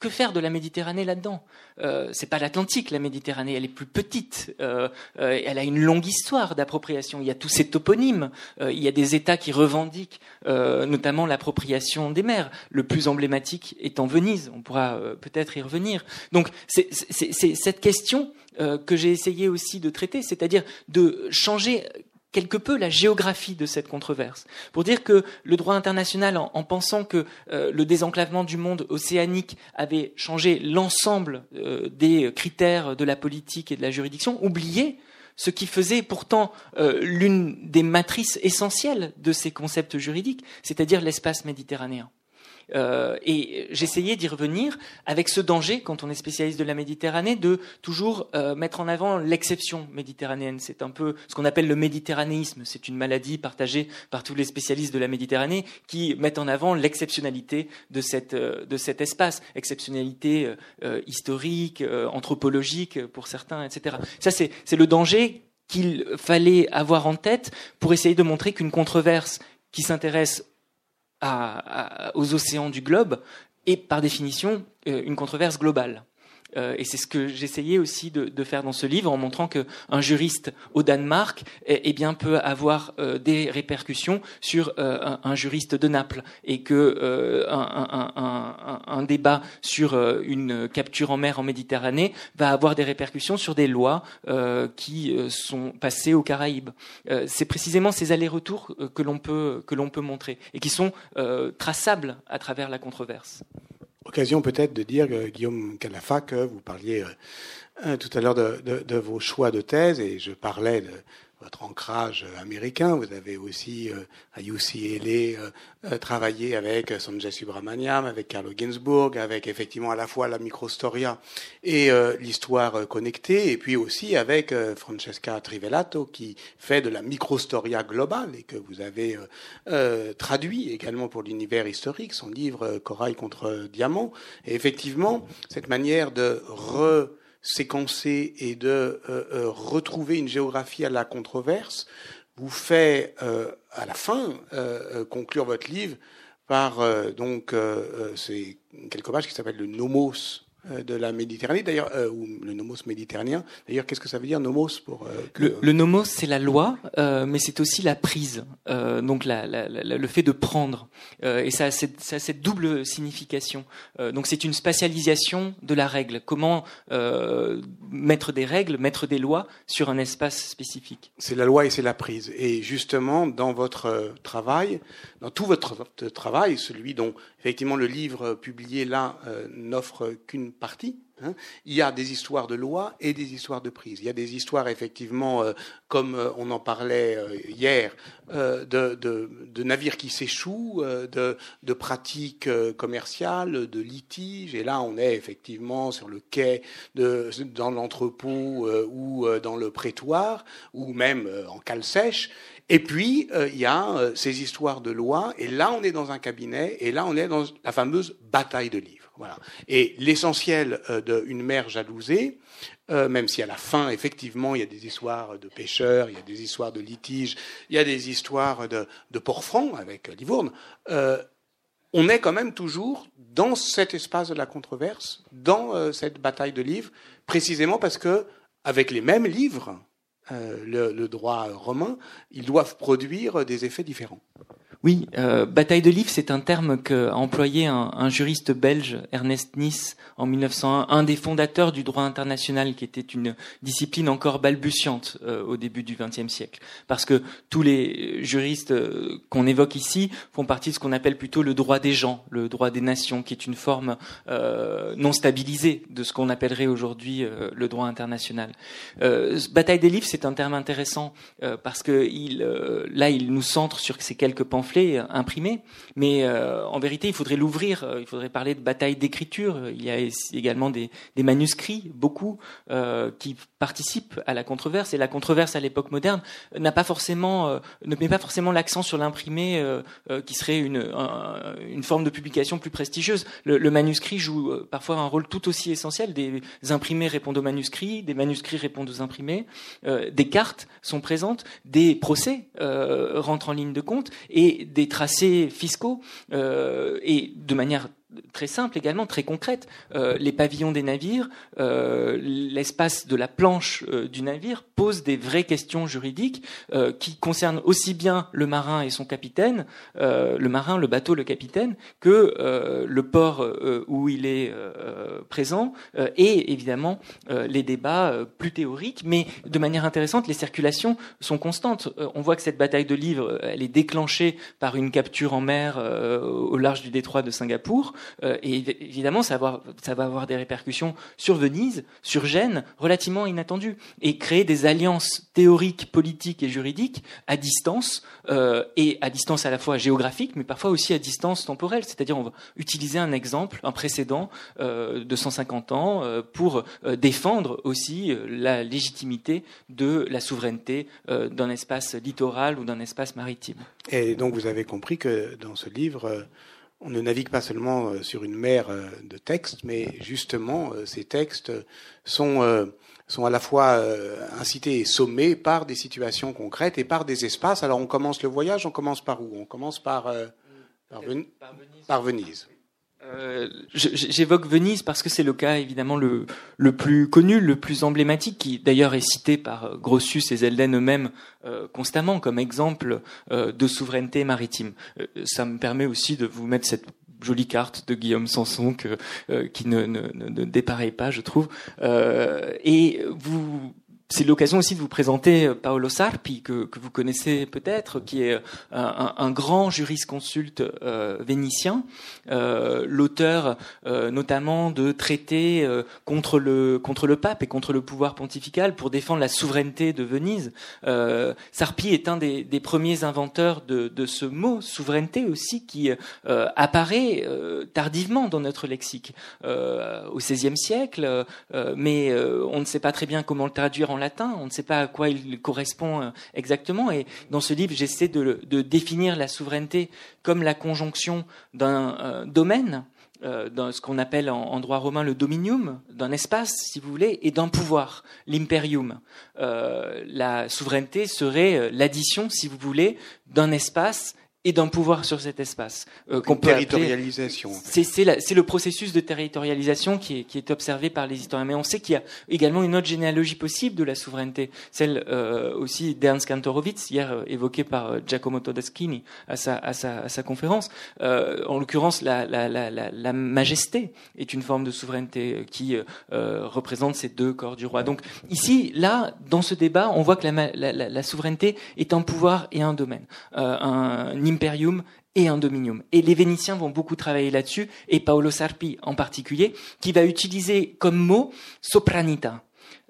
que faire de la Méditerranée là-dedans? Euh, C'est pas l'Atlantique, la Méditerranée, elle est plus petite. Euh, euh, elle a une longue histoire d'appropriation. Il y a tous ces toponymes. Euh, il y a des États qui revendiquent, notamment l'appropriation des mers. Le plus emblématique étant Venise. On pourra peut-être y revenir. Donc c'est cette question que j'ai essayé aussi de traiter, c'est-à-dire de changer quelque peu la géographie de cette controverse, pour dire que le droit international, en, pensant que euh, le désenclavement du monde océanique avait changé l'ensemble euh, des critères de la politique et de la juridiction, oubliait ce qui faisait pourtant euh, l'une des matrices essentielles de ces concepts juridiques, c'est-à-dire l'espace méditerranéen. Euh, et j'essayais d'y revenir avec ce danger, quand on est spécialiste de la Méditerranée, de toujours euh, mettre en avant l'exception méditerranéenne. C'est un peu ce qu'on appelle le méditerranéisme. C'est une maladie partagée par tous les spécialistes de la Méditerranée qui mettent en avant l'exceptionnalité de, euh, de cet espace, exceptionnalité historique, anthropologique pour certains, etc. Ça, c'est le danger qu'il fallait avoir en tête pour essayer de montrer qu'une controverse qui s'intéresse aux océans du globe est par définition euh, une controverse globale. Euh, et c'est ce que j'essayais aussi de, faire dans ce livre, en montrant qu'un juriste au Danemark eh, bien, peut avoir euh, des répercussions sur euh, un, un, juriste de Naples, et que un, un, un, débat sur une capture en mer en Méditerranée va avoir des répercussions sur des lois qui sont passées aux Caraïbes. c'est précisément ces allers-retours que que l'on peut montrer et qui sont traçables à travers la controverse. Occasion peut-être de dire, Guillaume Calafa, que vous parliez euh, tout à l'heure de, de, vos choix de thèse, et je parlais de, votre ancrage américain. Vous avez aussi euh, à UCLA euh, euh, travaillé avec Sanjay Subramaniam, avec Carlo Ginzburg, avec effectivement à la fois la microstoria et l'histoire connectée, et puis aussi avec Francesca Trivellato qui fait de la microstoria globale et que vous avez traduit également pour l'univers historique, son livre Corail contre Diamant. Et effectivement, cette manière de re séquencer et de euh, euh, retrouver une géographie à la controverse vous fait euh, à la fin conclure votre livre par donc c'est quelque page qui s'appelle le nomos de la Méditerranée, d'ailleurs, euh, ou le nomos méditerranéen. D'ailleurs, qu'est-ce que ça veut dire nomos pour euh, le, nomos, c'est la loi, mais c'est aussi la prise, donc la, le fait de prendre, et ça a, cette, ça a, cette, double signification. donc c'est une spatialisation de la règle. Comment mettre des règles, mettre des lois sur un espace spécifique. C'est la loi et c'est la prise. Et justement, dans votre travail, dans tout votre travail, celui dont effectivement le livre publié là n'offre qu'une partie. Hein. Il y a des histoires de loi et des histoires de prise. Il y a des histoires, effectivement, euh, comme euh, on en parlait euh, hier, de, navires qui s'échouent, de, pratiques commerciales, de litiges. Et là, on est effectivement sur le quai, dans l'entrepôt ou dans le prétoire, ou même en cale sèche. Et puis, il y a ces histoires de loi. Et là, on est dans un cabinet. Et là, on est dans la fameuse bataille de livres. Voilà. Et l'essentiel euh, d'une mer jalousée, euh, même si à la fin, effectivement, il y a des histoires de pêcheurs, il y a des histoires de litiges, il y a des histoires de, de port-franc avec Livourne, euh, on est quand même toujours dans cet espace de la controverse, dans cette bataille de livres, précisément parce que, avec les mêmes livres, le, le droit romain, ils doivent produire des effets différents. Oui, euh, bataille de livres, c'est un terme qu'a employé un, juriste belge, Ernest Nice, en 1901, un des fondateurs du droit international, qui était une discipline encore balbutiante euh, au début du XXe siècle. Parce que tous les juristes euh, qu'on évoque ici font partie de ce qu'on appelle plutôt le droit des gens, le droit des nations, qui est une forme non stabilisée de ce qu'on appellerait aujourd'hui le droit international. bataille des livres, c'est un terme intéressant parce que il, là, il nous centre sur ces quelques imprimé, mais euh, en vérité, il faudrait l'ouvrir. Euh, il faudrait parler de bataille d'écriture. Il y a également des, des manuscrits, beaucoup, euh, qui participent à la controverse. Et la controverse à l'époque moderne n'a pas forcément, ne met pas forcément l'accent sur l'imprimé, qui serait une, une forme de publication plus prestigieuse. Le, le, manuscrit joue parfois un rôle tout aussi essentiel. Des imprimés répondent aux manuscrits, des manuscrits répondent aux imprimés, des cartes sont présentes, des procès rentrent en ligne de compte, et des tracés fiscaux euh, et de manière très simple également, très concrète. Euh, les pavillons des navires, euh, l'espace de la planche euh, du navire pose des vraies questions juridiques qui concernent aussi bien le marin et son capitaine, le marin, le bateau, le capitaine, que le port où il est présent, et évidemment les débats plus théoriques, mais de manière intéressante, les circulations sont constantes. on voit que cette bataille de livres, elle est déclenchée par une capture en mer au large du détroit de Singapour. Euh, et évidemment, ça va, avoir, ça va avoir des répercussions sur Venise, sur Gênes, relativement inattendues. Et créer des alliances théoriques, politiques et juridiques à distance, euh, et à distance à la fois géographique, mais parfois aussi à distance temporelle. C'est-à-dire, on va utiliser un exemple, un précédent euh, de 150 ans pour défendre aussi la légitimité de la souveraineté d'un espace littoral ou d'un espace maritime. Et donc, vous avez compris que dans ce livre, on ne navigue pas seulement euh, sur une mer euh, de textes, mais justement, euh, ces textes sont, sont à la fois incités et sommés par des situations concrètes et par des espaces. Alors, on commence le voyage, on commence par où? On commence par, par, Venise. Euh, j'évoque Venise parce que c'est le cas évidemment le, le, plus connu, le plus emblématique, qui d'ailleurs est cité par Grotius et Zelden eux-mêmes euh, constamment comme exemple euh, de souveraineté maritime. ça me permet aussi de vous mettre cette jolie carte de Guillaume Sanson que, qui ne, ne, ne, dépareille pas, je trouve. et vous c'est l'occasion aussi de vous présenter euh, Paolo Sarpi, que, vous connaissez peut-être, qui est euh, un, grand jurisconsulte euh, vénitien, l'auteur notamment de traités contre le contre le pape et contre le pouvoir pontifical pour défendre la souveraineté de Venise. Sarpi est un des, des premiers inventeurs de, de, ce mot souveraineté aussi, qui apparaît tardivement dans notre lexique au XVIe siècle, mais on ne sait pas très bien comment le traduire en on ne sait pas à quoi il correspond euh, exactement. Et dans ce livre, j'essaie de, définir la souveraineté comme la conjonction d'un euh, domaine, euh, dans ce qu'on appelle en, droit romain le dominium, d'un espace, si vous voulez, et d'un pouvoir, l'imperium. la souveraineté serait l'addition, si vous voulez, d'un espace et d'un pouvoir sur cet espace. Euh, qu'on peut territorialisation. C'est le processus de territorialisation qui est, qui est, observé par les historiens. Mais on sait qu'il y a également une autre généalogie possible de la souveraineté, celle euh, aussi d'Ernst Kantorowicz, hier euh, évoquée par euh, Giacomo Todeschini à sa, à sa, à sa conférence. Euh, en l'occurrence, la, la, la, la, majesté est une forme de souveraineté qui représente ces deux corps du roi. Donc ici, là, dans ce débat, on voit que la, la souveraineté est un pouvoir et un domaine. un imperium et un dominium. Et les Vénitiens vont beaucoup travailler là-dessus, et Paolo Sarpi en particulier, qui va utiliser comme mot sopranita.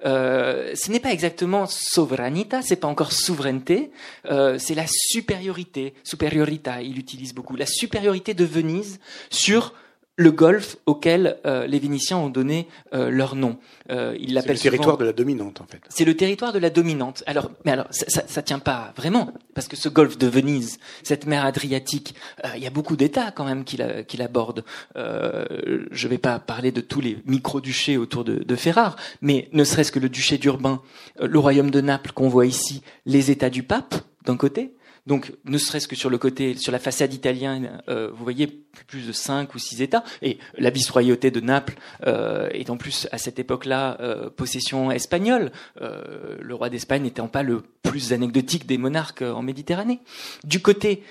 Euh, ce n'est pas exactement sovranita, c'est pas encore souveraineté, euh, c'est la supériorité, superiorita, il utilise beaucoup, la supériorité de Venise sur le golfe auquel euh, les Vénitiens ont donné euh, leur nom. Euh, ils l'appellent le territoire de la dominante, en fait. C'est le territoire de la dominante. Alors, mais alors, ça, ça, ça, tient pas vraiment, parce que ce golfe de Venise, cette mer Adriatique, euh, il y a beaucoup d'États quand même qui, la, qui l'abordent. je vais pas parler de tous les micro-duchés autour de, de Ferrare, mais ne serait-ce que le duché d'Urbain, le royaume de Naples qu'on voit ici, les États du pape d'un côté, donc, ne serait-ce que sur le côté, sur la façade italienne, euh, vous voyez plus de cinq ou six États. Et la vice-royauté de Naples euh, est en plus à cette époque-là euh, possession espagnole. Euh, le roi d'Espagne n'étant pas le plus anecdotique des monarques en Méditerranée. Du côté,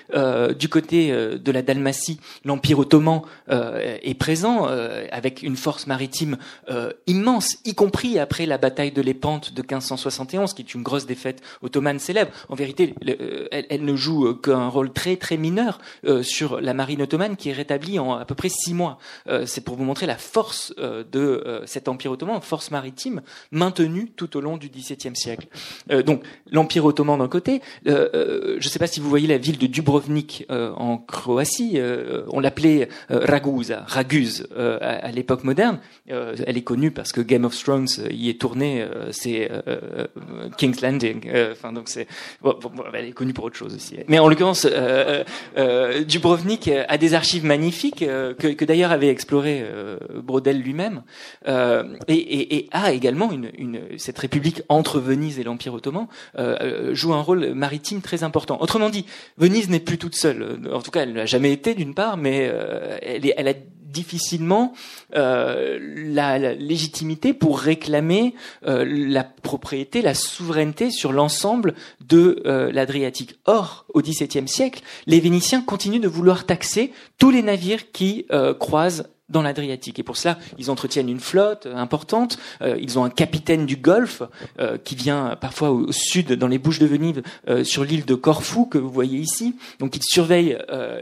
du côté de la Dalmatie, l'Empire ottoman est présent avec une force maritime immense, y compris après la bataille de Lépante de 1571, qui est une grosse défaite ottomane célèbre. En vérité, elle, ne joue euh, qu'un rôle très très mineur euh, sur la marine ottomane qui est rétablie en à peu près six mois. Euh, c'est pour vous montrer la force de cet empire ottoman, force maritime maintenue tout au long du XVIIe siècle. donc l'empire ottoman d'un côté, je ne sais pas si vous voyez la ville de Dubrovnik en Croatie, on l'appelait Ragusa, Raguse à, l'époque moderne. elle est connue parce que Game of Thrones y est tourné, c'est King's Landing. Donc c'est, elle est connue pour autre chose. Mais en l'occurrence, euh, euh, euh, Dubrovnik a des archives magnifiques que, que d'ailleurs avait exploré Brodel lui-même, et, et, et, a également une, une, cette république entre Venise et l'Empire ottoman joue un rôle maritime très important. Autrement dit, Venise n'est plus toute seule. En tout cas, elle n'a jamais été d'une part, mais elle, est, elle a difficilement euh, la, légitimité pour réclamer euh, la propriété, la souveraineté sur l'ensemble de euh, l'Adriatique. Or, au XVIIe siècle, les Vénitiens continuent de vouloir taxer tous les navires qui croisent dans l'Adriatique. Et pour cela, ils entretiennent une flotte importante. Euh, ils ont un capitaine du Golfe euh, qui vient parfois au, sud, dans les Bouches de Venise, euh, sur l'île de Corfou que vous voyez ici. Donc, il surveille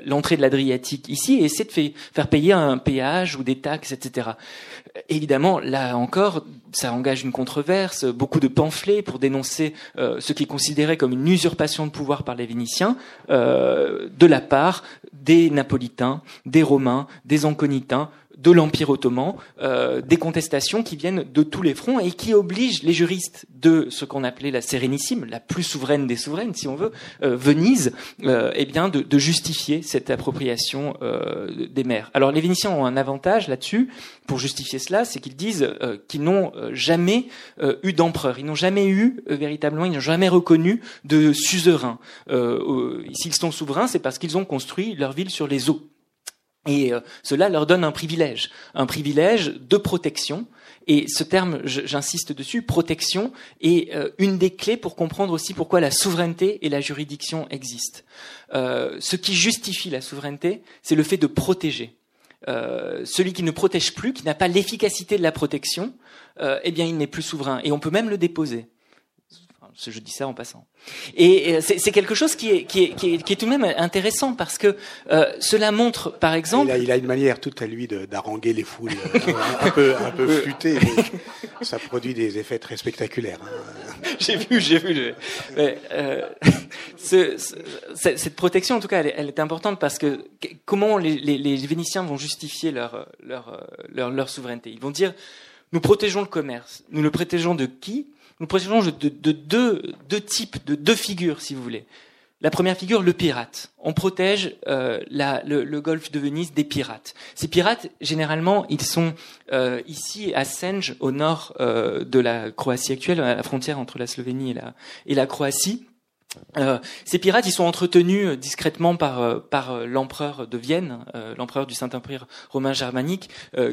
l'entrée de l'Adriatique ici et essaie de faire payer un péage ou des taxes, etc. Évidemment, là encore, ça engage une controverse, beaucoup de pamphlets pour dénoncer ce qui est considéré comme une usurpation de pouvoir par les Vénitiens de la part des Napolitains, des Romains, des Anconitains, de l'Empire ottoman, euh, des contestations qui viennent de tous les fronts et qui obligent les juristes de ce qu'on appelait la Sérénissime, la plus souveraine des souveraines, si on veut, euh, Venise, euh, eh bien de, de, justifier cette appropriation des mers. Alors les Vénitiens ont un avantage là-dessus pour justifier cela, c'est qu'ils disent qu'ils n'ont jamais eu d'empereur, ils n'ont jamais eu véritablement, ils n'ont jamais reconnu de suzerain. S'ils sont souverains, c'est parce qu'ils ont construit leur ville sur les eaux. Et cela leur donne un privilège, un privilège de protection et ce terme, j'insiste dessus, protection, est euh, une des clés pour comprendre aussi pourquoi la souveraineté et la juridiction existent. Euh, ce qui justifie la souveraineté, c'est le fait de protéger. Euh, celui qui ne protège plus, qui n'a pas l'efficacité de la protection, eh bien, il n'est plus souverain. Et on peut même le déposer je dis ça en passant. Et c'est quelque chose qui est, qui, est, qui, est, tout de même intéressant parce que euh, cela montre, par exemple, il a, il a, une manière toute à lui d'arranger les foules, euh, un, peu, un peu flûtée, mais ça produit des effets très spectaculaires. Hein. j'ai vu, j'ai vu. Mais, euh, ce, cette protection, en tout cas, elle, elle, est importante parce que comment les, les, les Vénitiens vont justifier leur, leur, leur, leur souveraineté? Ils vont dire nous protégeons le commerce. Nous le protégeons de qui? Nous protégeons de, de, deux, types, de deux figures, si vous voulez. La première figure, le pirate. On protège euh, le, golfe de Venise des pirates. Ces pirates, généralement, ils sont euh, ici à Senge, au nord euh, de la Croatie actuelle, à la frontière entre la Slovénie et la Croatie. Euh, ces pirates, ils sont entretenus euh, discrètement par, euh, l'empereur de Vienne, l'empereur du Saint-Empire romain germanique,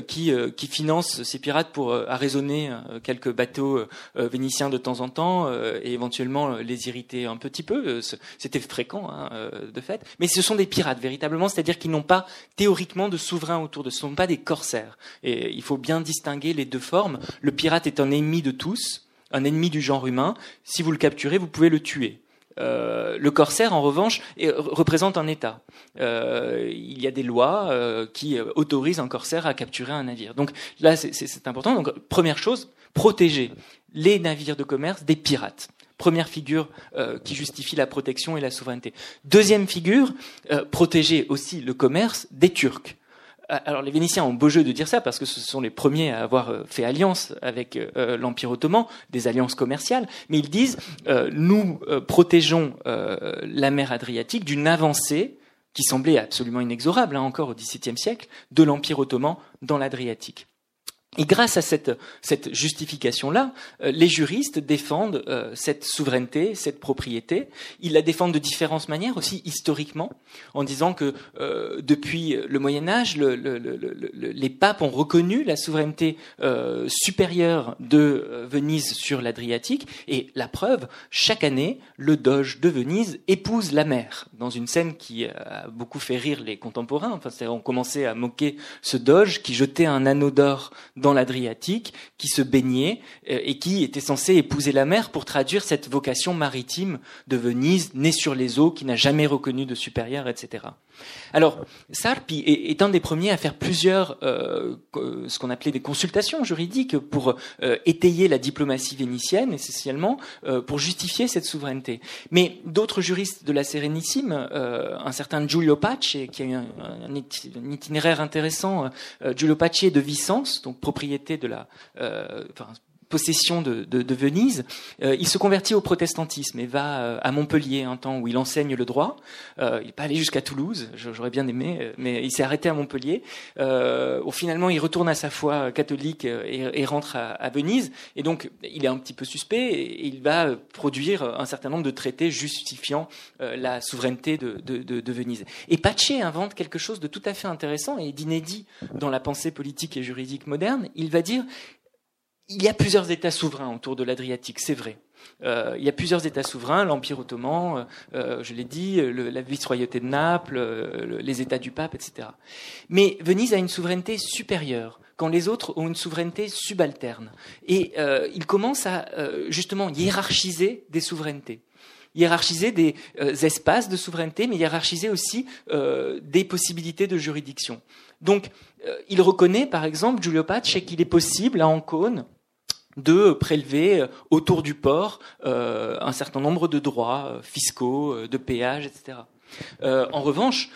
qui, finance ces pirates pour arraisonner quelques bateaux vénitiens de temps en temps et éventuellement les irriter un petit peu. C'était fréquent, hein, de fait. Mais ce sont des pirates, véritablement, c'est-à-dire qu'ils n'ont pas théoriquement de souverain autour de ce sont pas des corsaires. Et il faut bien distinguer les deux formes. Le pirate est un ennemi de tous, un ennemi du genre humain. Si vous le capturez, vous pouvez le tuer. Euh, le corsaire, en revanche, représente un État. Euh, il y a des lois euh, qui autorisent un corsaire à capturer un navire. Donc là, c'est important. Donc première chose, protéger les navires de commerce des pirates. Première figure qui justifie la protection et la souveraineté. Deuxième figure, protéger aussi le commerce des Turcs. Ah, alors les Vénitiens ont beau jeu de dire ça parce que ce sont les premiers à avoir euh, fait alliance avec euh, l'Empire ottoman, des alliances commerciales, mais ils disent euh, nous protégeons la mer Adriatique d'une avancée qui semblait absolument inexorable hein, encore au XVIIe siècle de l'Empire ottoman dans l'Adriatique. Et grâce à cette, cette justification-là, euh, les juristes défendent euh, cette souveraineté, cette propriété. Ils la défendent de différentes manières, aussi historiquement, en disant que euh, depuis le Moyen Âge, le, le, les papes ont reconnu la souveraineté supérieure de Venise sur l'Adriatique. Et la preuve, chaque année, le doge de Venise épouse la mer, dans une scène qui a beaucoup fait rire les contemporains. Enfin, on commençait à moquer ce doge qui jetait un anneau d'or dans l'Adriatique, qui se baignait euh, et qui était censé épouser la mer pour traduire cette vocation maritime de Venise, née sur les eaux, qui n'a jamais reconnu de supérieur, etc. Alors, Sarpi est, un des premiers à faire plusieurs, euh, ce qu'on appelait des consultations juridiques pour euh, étayer la diplomatie vénitienne, essentiellement, pour justifier cette souveraineté. Mais d'autres juristes de la Sérénissime, un certain Giulio Pace, qui a eu un, itinéraire intéressant, Giulio Pace de Vicence, donc propriété de la, possession de, Venise, euh, il se convertit au protestantisme et va euh, à Montpellier un temps où il enseigne le droit. Euh, il n'est pas allé jusqu'à Toulouse, j'aurais bien aimé, mais il s'est arrêté à Montpellier. où finalement, il retourne à sa foi catholique et, rentre à, Venise. Et donc, il est un petit peu suspect et il va produire un certain nombre de traités justifiant la souveraineté de, de, Venise. Et Pace invente quelque chose de tout à fait intéressant et d'inédit dans la pensée politique et juridique moderne. Il va dire il y a plusieurs États souverains autour de l'Adriatique, c'est vrai. Euh, il y a plusieurs États souverains, l'Empire ottoman, euh, euh, je l'ai dit, la vice-royauté de Naples, les États du pape, etc. Mais Venise a une souveraineté supérieure, quand les autres ont une souveraineté subalterne. Et il commence à justement hiérarchiser des souverainetés hiérarchiser des espaces de souveraineté, mais hiérarchiser aussi des possibilités de juridiction. Donc, il reconnaît, par exemple, Giulio Pace, qu'il est possible à Ancône de prélever euh, autour du port euh, un certain nombre de droits euh, fiscaux, de péages, etc. en revanche,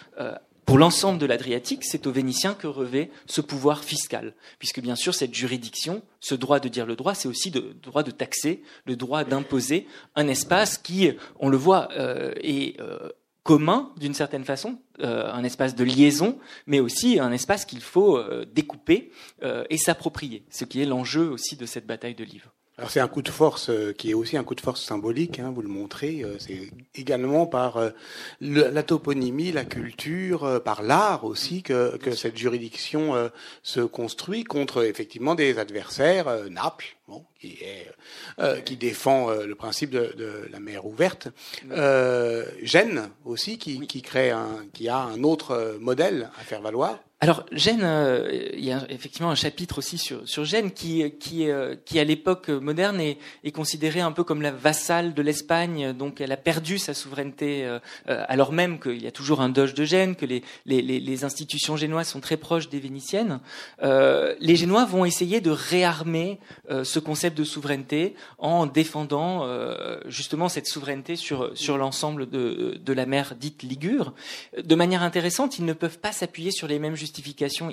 pour l'ensemble de l'Adriatique, c'est aux Vénitiens que revêt ce pouvoir fiscal, puisque bien sûr cette juridiction, ce droit de dire le droit, c'est aussi le droit de taxer, le droit d'imposer un espace qui, on le voit, est commun d'une certaine façon, euh, un espace de liaison, mais aussi un espace qu'il faut euh, découper euh, et s'approprier, ce qui est l'enjeu aussi de cette bataille de livres. Alors c'est un coup de force euh, qui est aussi un coup de force symbolique, hein, vous le montrez. Euh, c'est également par euh, la toponymie, la culture, par l'art aussi que, que cette juridiction se construit contre effectivement des adversaires. Naples, bon, qui, est, qui défend le principe de, de, la mer ouverte. Gênes aussi, qui, qui crée un, qui a un autre modèle à faire valoir. Alors Gênes, euh, il y a effectivement un chapitre aussi sur, sur Gênes qui, qui, euh, qui à l'époque moderne est, est considérée un peu comme la vassale de l'Espagne, donc elle a perdu sa souveraineté, euh, alors même qu'il y a toujours un doge de Gênes, que les, les, les, institutions génoises sont très proches des vénitiennes. les Génois vont essayer de réarmer ce concept de souveraineté en défendant justement cette souveraineté sur, sur l'ensemble de, de la mer dite Ligure. De manière intéressante, ils ne peuvent pas s'appuyer sur les mêmes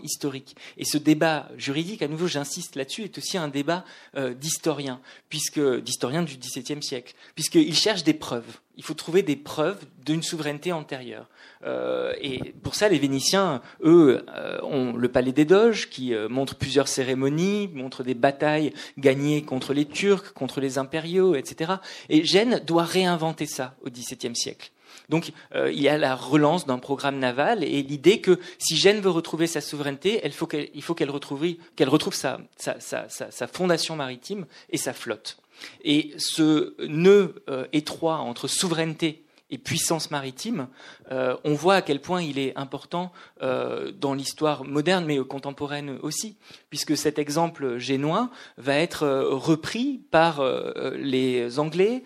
historique. Et ce débat juridique, à nouveau, j'insiste là-dessus, est aussi un débat euh, d'historien, puisque d'historien du XVIIe siècle, puisqu'il cherche des preuves. Il faut trouver des preuves d'une souveraineté antérieure. Euh, et pour ça, les Vénitiens, eux, euh, ont le palais des Doges, qui montre plusieurs cérémonies, montre des batailles gagnées contre les Turcs, contre les impériaux, etc. Et Gênes doit réinventer ça au XVIIe siècle. Donc euh, il y a la relance d'un programme naval et l'idée que si Gênes veut retrouver sa souveraineté, il faut qu'elle retrouve, sa, fondation maritime et sa flotte. Et ce nœud euh, étroit entre souveraineté et puissance maritime, euh, on voit à quel point il est important euh, dans l'histoire moderne, mais contemporaine aussi, puisque cet exemple génois va être euh, repris par les Anglais,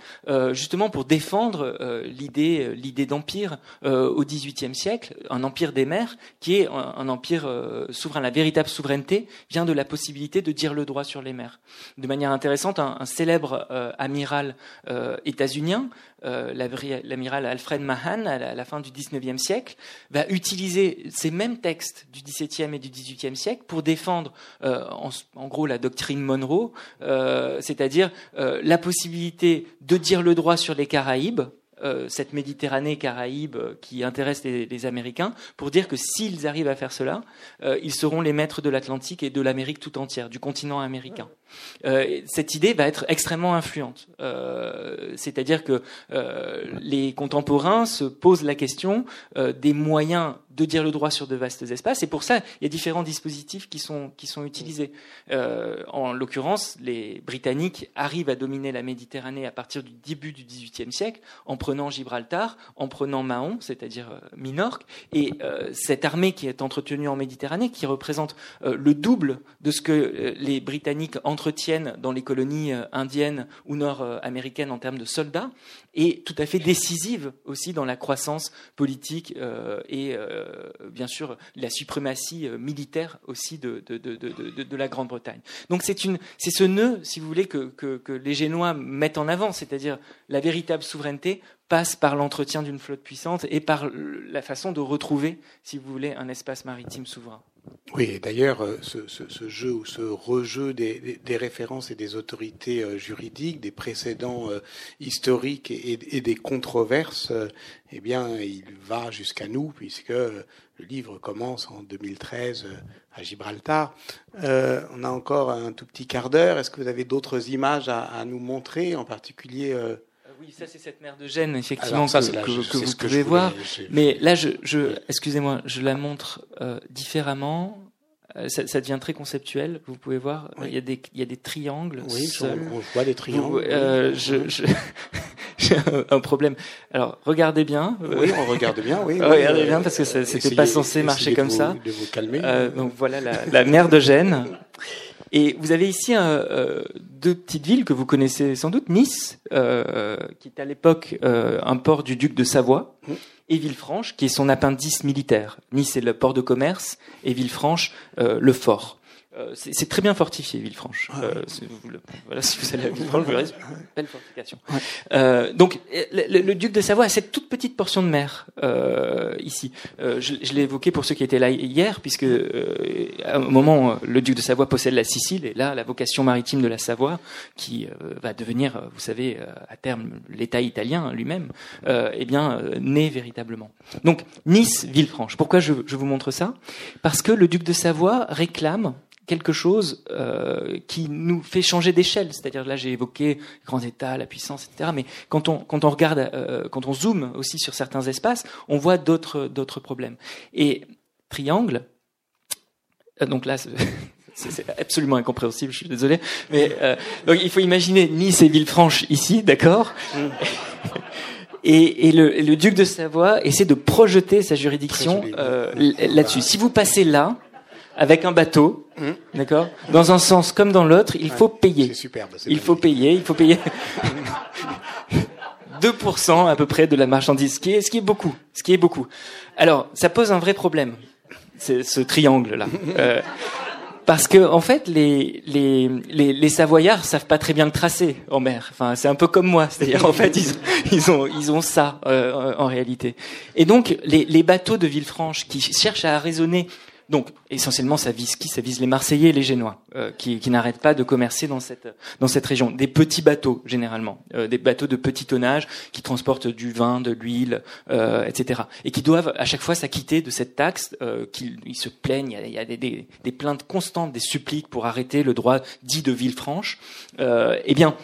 justement pour défendre l'idée, l'idée d'empire au XVIIIe siècle, un empire des mers, qui est un, empire souverain. La véritable souveraineté vient de la possibilité de dire le droit sur les mers. De manière intéressante, un, célèbre amiral états-unien, l'amiral Alfred Mahan, à la fin du 19e siècle, va utiliser ces mêmes textes du XVIIe et du XVIIIe siècle pour défendre, euh, en, gros, la doctrine Monroe, euh, c'est-à-dire euh, la possibilité de dire le droit sur les Caraïbes, cette Méditerranée caraïbe qui intéresse les, Américains, pour dire que s'ils arrivent à faire cela, ils seront les maîtres de l'Atlantique et de l'Amérique tout entière, du continent américain. Euh, cette idée va être extrêmement influente. Euh, c'est-à-dire que euh, les contemporains se posent la question des moyens de dire le droit sur de vastes espaces. Et pour ça, il y a différents dispositifs qui sont, qui sont utilisés. en l'occurrence, les Britanniques arrivent à dominer la Méditerranée à partir du début du XVIIIe siècle en prenant Gibraltar, en prenant Mahon, c'est-à-dire Minorque. Et cette armée qui est entretenue en Méditerranée, qui représente le double de ce que les Britanniques en entretiennent dans les colonies euh, indiennes ou nord-américaines en termes de soldats, est tout à fait décisive aussi dans la croissance politique euh, et euh, bien sûr la suprématie militaire aussi de, la Grande-Bretagne. Donc c'est ce nœud, si vous voulez, que, que les Génois mettent en avant, c'est-à-dire la véritable souveraineté passe par l'entretien d'une flotte puissante et par la façon de retrouver, si vous voulez, un espace maritime souverain. Oui, d'ailleurs, euh, ce, jeu ou ce rejeu des, références et des autorités euh, juridiques, des précédents euh, historiques et, des controverses, eh bien, il va jusqu'à nous, puisque le livre commence en 2013 à Gibraltar. on a encore un tout petit quart d'heure. Est-ce que vous avez d'autres images à, nous montrer, en particulier oui, ça c'est cette mer de Gênes, effectivement, que, vous pouvez voir. Mais là, je, je excusez-moi, je la montre euh, différemment. Euh, ça, ça, devient très conceptuel. Vous pouvez voir, il, y a des, il y a des triangles. Oui, on voit des triangles. euh, je, je j'ai un problème. Alors, regardez bien. Oui, on regarde bien, oui. regardez bien, parce que c'était pas censé marcher comme ça. De vous calmer. Euh, donc voilà la, la mer de Gênes. Et vous avez ici euh, deux petites villes que vous connaissez sans doute, Nice, euh, qui est à l'époque euh, un port du duc de Savoie, mmh. et Villefranche, qui est son appendice militaire. Nice est le port de commerce, et Villefranche le fort. Euh, c'est très bien fortifié, Villefranche. Euh, voilà, si vous allez à Villefranche, vous verrez, belle fortification. Euh, donc, le, duc de Savoie a cette toute petite portion de mer euh, ici. Euh, je, je l'ai évoqué pour ceux qui étaient là hier, puisque à un moment, le duc de Savoie possède la Sicile, et là, la vocation maritime de la Savoie, qui va devenir, vous savez, à terme, l'État italien lui-même, eh bien, naît véritablement. Donc, Nice, Villefranche. Pourquoi je, je vous montre ça? Parce que le duc de Savoie réclame quelque chose euh, qui nous fait changer d'échelle. C'est-à-dire là, j'ai évoqué grand État, la puissance, etc. Mais quand on quand on regarde, euh, quand on zoome aussi sur certains espaces, on voit d'autres d'autres problèmes. Et triangle, euh, donc là. C'est absolument incompréhensible, je suis désolé. Mais euh, donc il faut imaginer Nice et Villefranche ici, d'accord? Et, et le, le, duc de Savoie essaie de projeter sa juridiction euh, là-dessus. Si vous passez là, avec un bateau, hum. d'accord Dans un sens comme dans l'autre, il faut payer. Superbe, il faut payer, il faut payer 2% à peu près de la marchandise, ce qui est, ce qui est beaucoup, ce qui est beaucoup. Alors, ça pose un vrai problème, ce triangle-là. Euh, parce que en fait, les, les, les, les, Savoyards savent pas très bien le tracer en mer. Enfin, c'est un peu comme moi, c'est-à-dire en fait, ils, ils, ont ils ont ça euh, en réalité. Et donc, les, les bateaux de Villefranche qui cherchent à raisonner donc essentiellement, ça vise qui? Ça vise les Marseillais et les Génois, euh, qui, n'arrêtent pas de commercer dans cette dans cette région. Des petits bateaux généralement, euh, des bateaux de petit tonnage qui transportent du vin, de l'huile, euh, etc. Et qui doivent à chaque fois s'acquitter de cette taxe. Euh, qu'ils ils se plaignent, il y a, des, plaintes constantes, des suppliques pour arrêter le droit dit de Villefranche. eh bien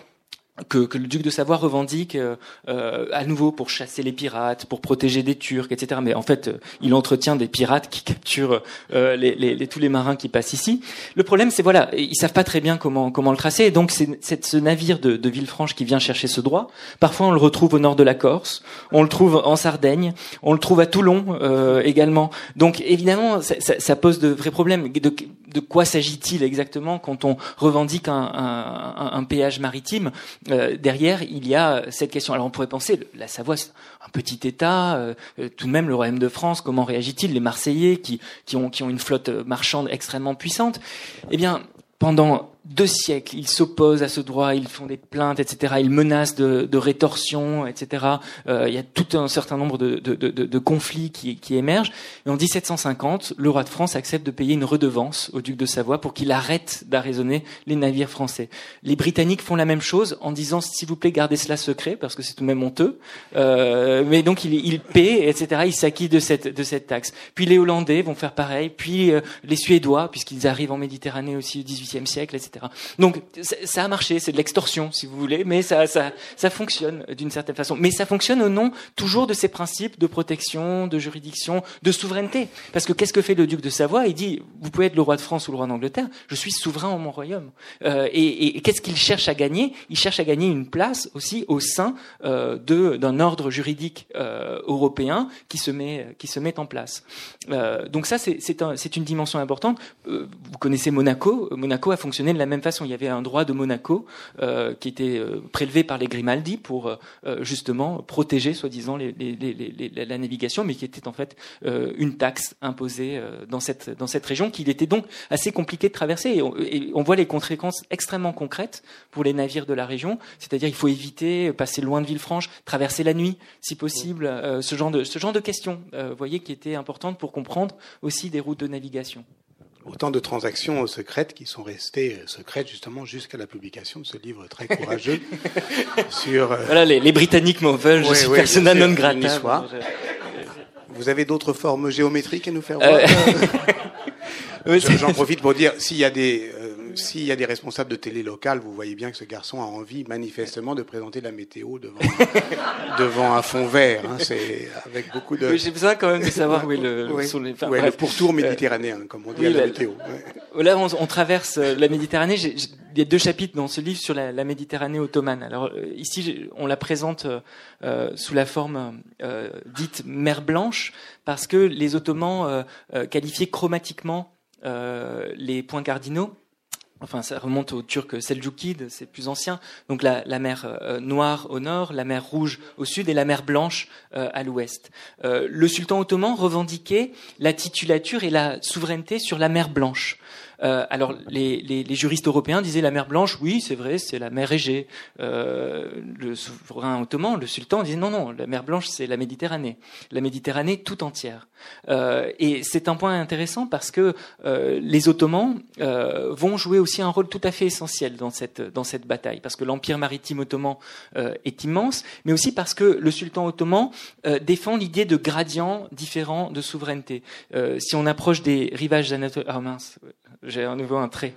que, que, le duc de Savoie revendique euh, euh, à nouveau pour chasser les pirates, pour protéger des Turcs, etc. Mais en fait, euh, il entretient des pirates qui capturent euh, les, les, tous les marins qui passent ici. Le problème, c'est voilà, ils savent pas très bien comment comment le tracer. Et donc, c'est ce navire de, de, Villefranche qui vient chercher ce droit. Parfois, on le retrouve au nord de la Corse, on le trouve en Sardaigne, on le trouve à Toulon également. Donc, évidemment, ça, ça, ça, pose de vrais problèmes. De quoi s'agit-il exactement quand on revendique un, péage maritime euh, derrière, il y a cette question. Alors on pourrait penser, la Savoie, c'est un petit État, euh, tout de même le Royaume de France, comment réagit-il Les Marseillais qui, qui, ont, qui ont une flotte marchande extrêmement puissante? Eh bien, pendant deux siècles, ils s'opposent à ce droit, ils font des plaintes, etc. Ils menacent de, rétorsion, etc. Euh, il y a tout un certain nombre de, conflits qui, qui, émergent. Et en 1750, le roi de France accepte de payer une redevance au duc de Savoie pour qu'il arrête d'arraisonner les navires français. Les Britanniques font la même chose en disant s'il vous plaît gardez cela secret parce que c'est tout de même honteux. Euh, mais donc il, il paie, etc. Il s'acquit de cette de cette taxe. Puis les Hollandais vont faire pareil. Puis euh, les Suédois puisqu'ils arrivent en Méditerranée aussi au XVIIIe siècle, etc. Donc ça a marché, c'est de l'extorsion si vous voulez, mais ça, ça, ça fonctionne d'une certaine façon. Mais ça fonctionne au nom toujours de ces principes de protection, de juridiction, de souveraineté. Parce que qu'est-ce que fait le duc de Savoie? Il dit, vous pouvez être le roi de France ou le roi d'Angleterre, je suis souverain en mon royaume. Euh, et, qu'est-ce qu'il cherche à gagner? Il cherche à gagner une place aussi au sein euh, d'un ordre juridique euh, européen qui se met, qui se met en place. Euh, donc ça, c'est un, une dimension importante. Vous connaissez Monaco. Monaco a fonctionné de la même façon. Il y avait un droit de Monaco euh, qui était euh, prélevé par les Grimaldi pour euh, justement protéger, soi-disant, la navigation, mais qui était en fait une taxe imposée dans cette dans cette région, qu'il était donc assez compliqué de traverser. Et on, voit les conséquences extrêmement concrètes pour les navires de la région. C'est-à-dire, il faut éviter passer loin de Villefranche, traverser la nuit, si possible. ce genre de ce genre de questions, voyez, qui étaient importantes pour comprendre aussi des routes de navigation autant de transactions secrètes qui sont restées secrètes justement jusqu'à la publication de ce livre très courageux sur. Euh, voilà, les, les, Britanniques m'en veulent, je suis persona non grata. Vous avez d'autres formes géométriques à nous faire voir euh... J'en profite pour dire s'il y a des euh, s'il y a des responsables de télé locales, vous voyez bien que ce garçon a envie manifestement de présenter la météo devant, devant un fond vert. Hein, c'est avec beaucoup de. J'ai besoin quand même de savoir où est le, le pourtour méditerranéen, comme on dit à la, météo. Là, on, traverse euh, la Méditerranée. il y a deux chapitres dans ce livre sur la, Méditerranée ottomane. Alors euh, ici, on la présente euh, sous la forme dite mer blanche parce que les Ottomans qualifiaient chromatiquement les points cardinaux enfin ça remonte aux Turcs seljoukides, c'est plus ancien. Donc la, mer euh, Noire au nord, la mer Rouge au sud et la mer Blanche euh, à l'ouest. Euh, le sultan ottoman revendiquait la titulature et la souveraineté sur la mer Blanche. Euh, alors les, les, les, juristes européens disaient la mer Blanche, oui, c'est vrai, c'est la mer Égée. Euh, le souverain ottoman, le sultan, disait non, non, la mer Blanche, c'est la Méditerranée, la Méditerranée tout entière. Euh, et c'est un point intéressant parce que euh, les Ottomans euh, vont jouer aussi un rôle tout à fait essentiel dans cette dans cette bataille, parce que l'empire maritime ottoman est immense, mais aussi parce que le sultan ottoman défend l'idée de gradients différents de souveraineté. si on approche des rivages anatoliens, ah mince, j'ai à nouveau un trait.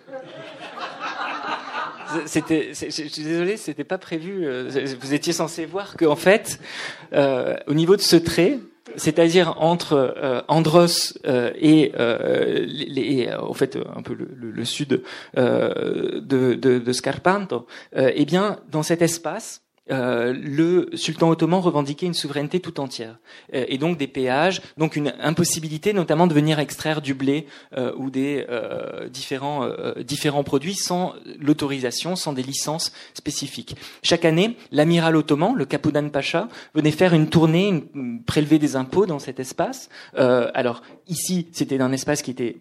C'était, je suis désolé, c'était pas prévu. Vous étiez censé voir qu'en fait, euh, au niveau de ce trait, c'est-à-dire entre euh, Andros euh, et euh, les, en fait un peu le, le, le sud de, de, de, Scarpanto, eh bien dans cet espace euh, le sultan ottoman revendiquait une souveraineté tout entière euh, et donc des péages, donc une impossibilité notamment de venir extraire du blé euh, ou des différents différents produits sans l'autorisation, sans des licences spécifiques. Chaque année, l'amiral ottoman, le Kapoudan Pacha, venait faire une tournée, prélever des impôts dans cet espace. alors ici, c'était un espace qui était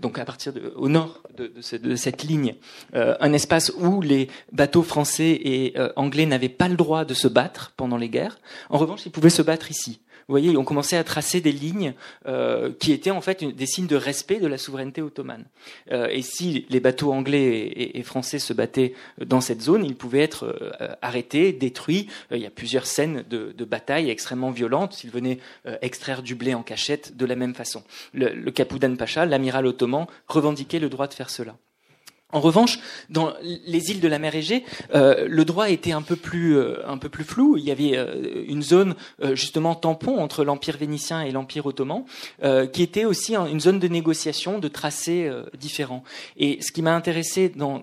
donc à partir de, au nord de, cette ligne, un espace où les bateaux français et anglais n'avaient pas le droit de se battre pendant les guerres. En revanche, ils pouvaient se battre ici. Vous voyez, on commençait à tracer des lignes euh, qui étaient en fait des signes de respect de la souveraineté ottomane. Euh, et si les bateaux anglais et, français se battaient dans cette zone, ils pouvaient être euh, arrêtés, détruits. il y a plusieurs scènes de, de bataille extrêmement violentes s'ils venaient extraire du blé en cachette de la même façon. Le, le Pacha, l'amiral ottoman, revendiquait le droit de faire cela. En revanche, dans les îles de la mer Égée, euh, le droit était un peu plus euh, un peu plus flou. Il y avait euh, une zone justement tampon entre l'empire vénitien et l'empire ottoman, qui était aussi une zone de négociation, de tracés différents. Et ce qui m'a intéressé dans,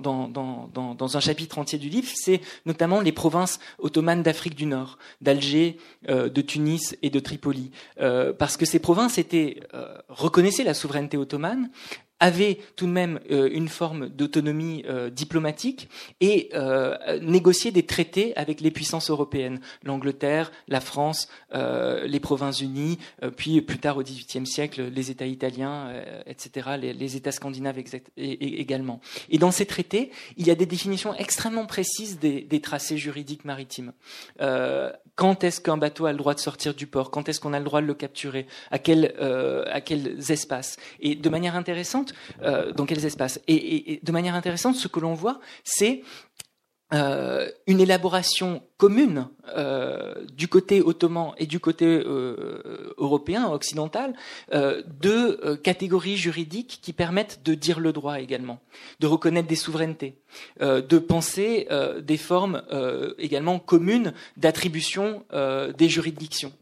un chapitre entier du livre, c'est notamment les provinces ottomanes d'Afrique du Nord, d'Alger, de Tunis et de Tripoli, parce que ces provinces étaient reconnaissaient la souveraineté ottomane, avait tout de même euh, une forme d'autonomie euh, diplomatique et euh, négociait des traités avec les puissances européennes, l'Angleterre, la France, les Provinces-Unies, puis plus tard au XVIIIe siècle les États italiens, etc., les, États scandinaves également. Et dans ces traités, il y a des définitions extrêmement précises des, des tracés juridiques maritimes. quand est-ce qu'un bateau a le droit de sortir du port? Quand est-ce qu'on a le droit de le capturer? À, quel, à quels espaces? Et de manière intéressante, euh, dans quels espaces. Et, de manière intéressante, ce que l'on voit, c'est euh, une élaboration commune euh, du côté ottoman et du côté européen, occidental, de catégories juridiques qui permettent de dire le droit également, de reconnaître des souverainetés, de penser des formes également communes d'attribution des juridictions.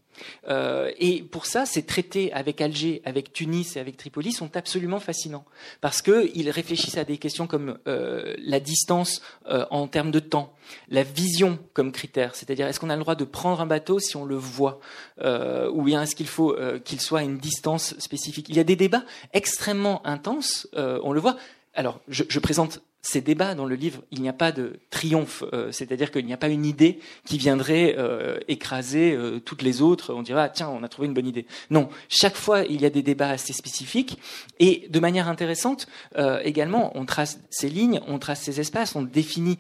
Euh, et pour ça, ces traités avec Alger, avec Tunis et avec Tripoli sont absolument fascinants parce qu'ils réfléchissent à des questions comme euh, la distance euh, en termes de temps, la vision comme critère, c'est-à-dire est-ce qu'on a le droit de prendre un bateau si on le voit, ou bien est-ce qu'il faut qu'il soit à une distance spécifique? Il y a des débats extrêmement intenses, on le voit. Alors, je, je présente ces débats dans le livre, il n'y a pas de triomphe, euh, c'est-à-dire qu'il n'y a pas une idée qui viendrait euh, écraser euh, toutes les autres. On dirait ah, tiens, on a trouvé une bonne idée. Non, chaque fois il y a des débats assez spécifiques et de manière intéressante également, on trace ces lignes, on trace ces espaces, on définit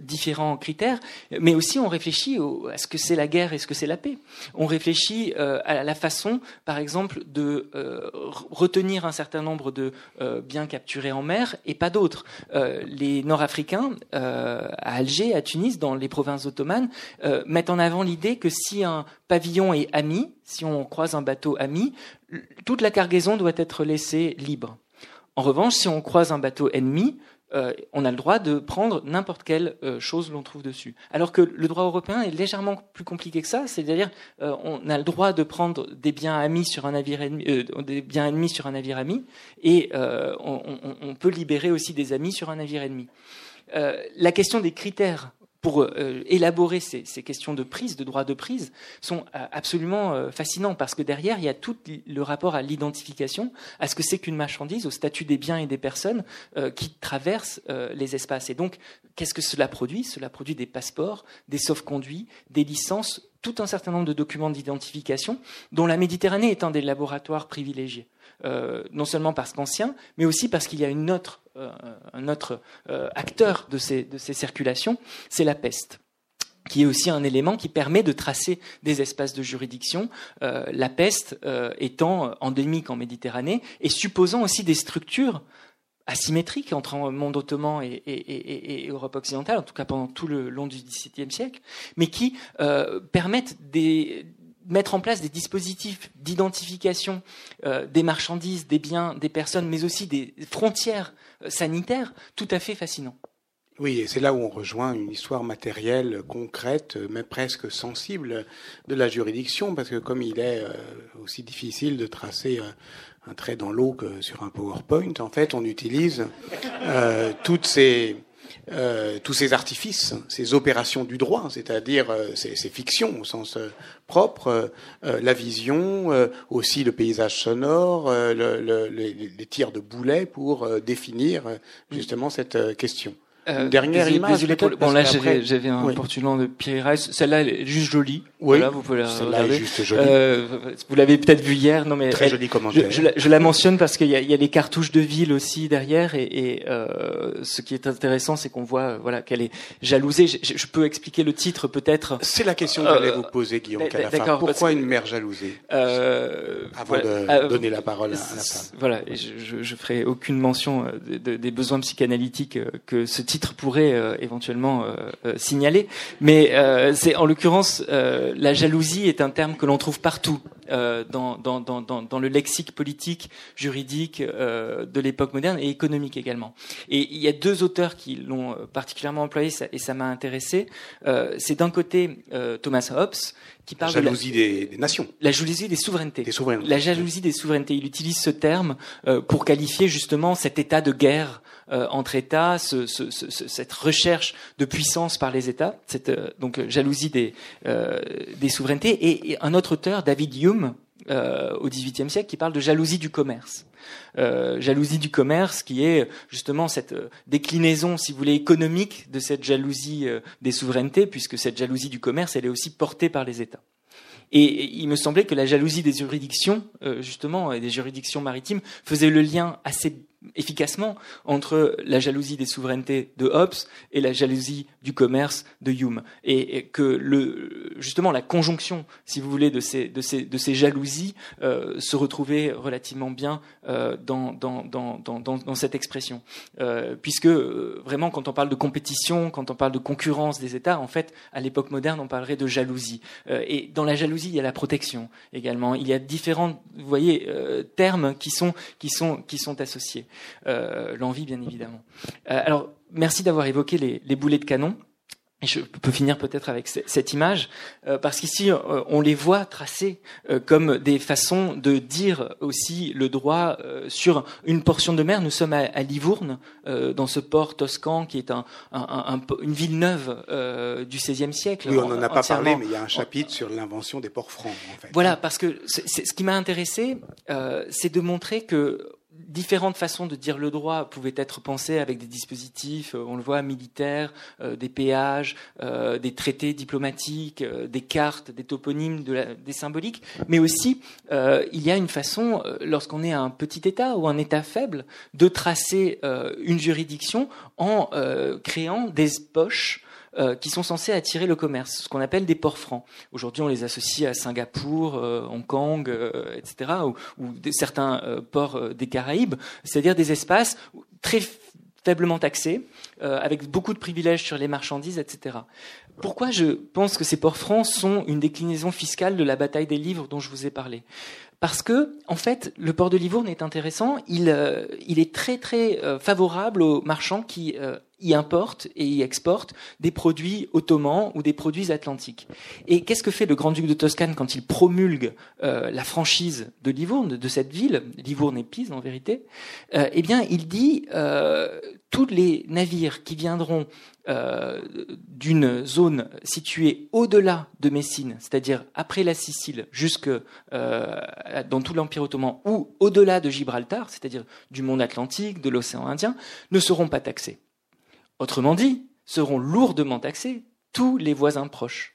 différents critères, mais aussi on réfléchit à ce que c'est la guerre et ce que c'est la paix. On réfléchit à la façon, par exemple, de retenir un certain nombre de biens capturés en mer et pas d'autres. Les Nord-Africains, euh, à Alger, à Tunis, dans les provinces ottomanes, euh, mettent en avant l'idée que si un pavillon est ami, si on croise un bateau ami, toute la cargaison doit être laissée libre. En revanche, si on croise un bateau ennemi, euh, on a le droit de prendre n'importe quelle euh, chose l'on trouve dessus. Alors que le droit européen est légèrement plus compliqué que ça, c'est-à-dire euh, on a le droit de prendre des biens amis sur un navire ennemi, des biens ennemis sur un navire ami, et on, on, peut libérer aussi des amis sur un navire ennemi. la question des critères pour euh, élaborer ces, questions de prise, de droit de prise, sont euh, absolument euh, fascinants parce que derrière, il y a tout le rapport à l'identification, à ce que c'est qu'une marchandise, au statut des biens et des personnes qui traversent les espaces. Et donc, qu'est-ce que cela produit? Cela produit des passeports, des sauf-conduits, des licences, tout un certain nombre de documents d'identification dont la Méditerranée est un des laboratoires privilégiés. non seulement parce qu'ancien, mais aussi parce qu'il y a une autre un autre euh, acteur de ces, de ces circulations, c'est la peste qui est aussi un élément qui permet de tracer des espaces de juridiction, euh, la peste étant endémique en Méditerranée et supposant aussi des structures asymétriques entre monde ottoman et, et, Europe occidentale, en tout cas pendant tout le long du XVIIe siècle, mais qui permettent des, mettre en place des dispositifs d'identification des marchandises, des biens, des personnes, mais aussi des frontières sanitaires, tout à fait fascinants. Oui, et c'est là où on rejoint une histoire matérielle, concrète, mais presque sensible de la juridiction, parce que comme il est aussi difficile de tracer un trait dans l'eau que sur un PowerPoint. En fait, on utilise euh, toutes ces, euh, tous ces artifices, ces opérations du droit, c'est-à-dire euh, ces, ces, fictions au sens euh, propre, euh, la vision, aussi le paysage sonore, le, le, les, les, tirs de boulet pour définir justement cette question. Euh, dernière image. bon, là, j'avais un portulan de Pierre Celle-là, elle est juste jolie. Oui. Voilà, vous pouvez la regarder. Est juste jolie. Euh, vous l'avez peut-être vu hier. Non, mais très joli commentaire. Je, je, je, la mentionne parce qu'il y, y a, les cartouches de ville aussi derrière, et, et euh, ce qui est intéressant, c'est qu'on voit, voilà, qu'elle est jalousée. Je, je, peux expliquer le titre, peut-être. C'est la question que j'allais vous poser, Guillaume Calafa. Pourquoi une mère jalousée euh, Avant de euh, donner la parole à, la femme. Voilà, je, je, ferai aucune mention de, de, des besoins psychanalytiques que ce titre pourrait euh, éventuellement euh, euh, signaler. Mais c'est en l'occurrence la jalousie est un terme que l'on trouve partout dans, dans, dans, dans, le lexique politique, juridique de l'époque moderne et économique également. Et il y a deux auteurs qui l'ont particulièrement employé et ça m'a intéressé. c'est d'un côté Thomas Hobbes qui parle la jalousie de la, des, nations, la jalousie des souverainetés, des souverainetés. la jalousie des souverainetés. Il utilise ce terme pour qualifier justement cet état de guerre euh, entre États, ce, ce, ce, cette recherche de puissance par les États, cette euh, donc jalousie des, euh, des souverainetés, et, et, un autre auteur, David Hume, au XVIIIe siècle, qui parle de jalousie du commerce. jalousie du commerce, qui est justement cette déclinaison, si vous voulez, économique de cette jalousie des souverainetés, puisque cette jalousie du commerce, elle est aussi portée par les États. Et il me semblait que la jalousie des juridictions, justement, et des juridictions maritimes, faisait le lien assez efficacement entre la jalousie des souverainetés de Hobbes et la jalousie du commerce de Hume. Et, que le justement la conjonction si vous voulez de ces de ces de ces jalousies euh, se retrouvait relativement bien euh, dans, dans, dans, dans, dans cette expression. Euh, puisque euh, vraiment quand on parle de compétition quand on parle de concurrence des États en fait à l'époque moderne on parlerait de jalousie. Euh, et dans la jalousie il y a la protection également. Il y a différents vous voyez euh, termes qui sont qui sont qui sont associés l'envie bien évidemment. Euh, alors merci d'avoir évoqué les, les boulets de canon. Et je peux finir peut-être avec cette image, euh, parce qu'ici, euh, on les voit tracés euh, comme des façons de dire aussi le droit sur une portion de mer. Nous sommes à, à Livourne, dans ce port toscan qui est un, un, un, une ville neuve du XVIe siècle. Oui, on n'en a pas parlé, mais il y a un chapitre sur l'invention des ports francs. En fait. Voilà, parce que ce qui m'a intéressé, c'est de montrer que différentes façons de dire le droit pouvaient être pensées avec des dispositifs, euh, on le voit, militaires, euh, des péages, euh, des traités diplomatiques, des cartes, des toponymes, des symboliques, mais aussi il y a une façon, lorsqu'on est un petit État ou un État faible, de tracer une juridiction en créant des poches euh, qui sont censés attirer le commerce, ce qu'on appelle des ports francs. Aujourd'hui, on les associe à Singapour, euh, Hong Kong, euh, etc., ou, certains ports des Caraïbes, c'est-à-dire des espaces très faiblement taxés, avec beaucoup de privilèges sur les marchandises, etc. Pourquoi je pense que ces ports francs sont une déclinaison fiscale de la bataille des livres dont je vous ai parlé? Parce que, en fait, le port de Livourne est intéressant. Il, est très très favorable aux marchands qui y importent et y exportent des produits ottomans ou des produits atlantiques. Et qu'est-ce que fait le grand-duc de Toscane quand il promulgue la franchise de Livourne, de cette ville, Livourne et Pise en vérité Eh bien, il dit tous les navires qui viendront euh, d'une zone située au-delà de Messine, c'est-à-dire après la Sicile, jusque euh, dans tout l'Empire ottoman, ou au-delà de Gibraltar, c'est-à-dire du monde Atlantique, de l'océan Indien, ne seront pas taxés. Autrement dit, seront lourdement taxés tous les voisins proches.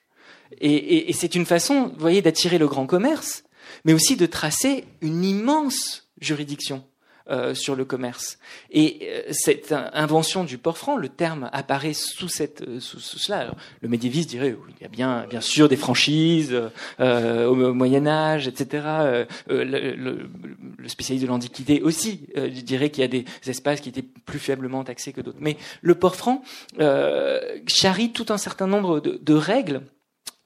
Et, c'est une façon, vous voyez, d'attirer le grand commerce, mais aussi de tracer une immense juridiction euh, sur le commerce. Et euh, cette invention du port franc, le terme apparaît sous, cette, euh, sous, cela. le médiéviste dirait oui, il y a bien, bien sûr des franchises au Moyen Âge, etc. Le, le, le, spécialiste de l'Antiquité aussi dirait qu'il y a des espaces qui étaient plus faiblement taxés que d'autres. Mais le port franc charrie tout un certain nombre de, de règles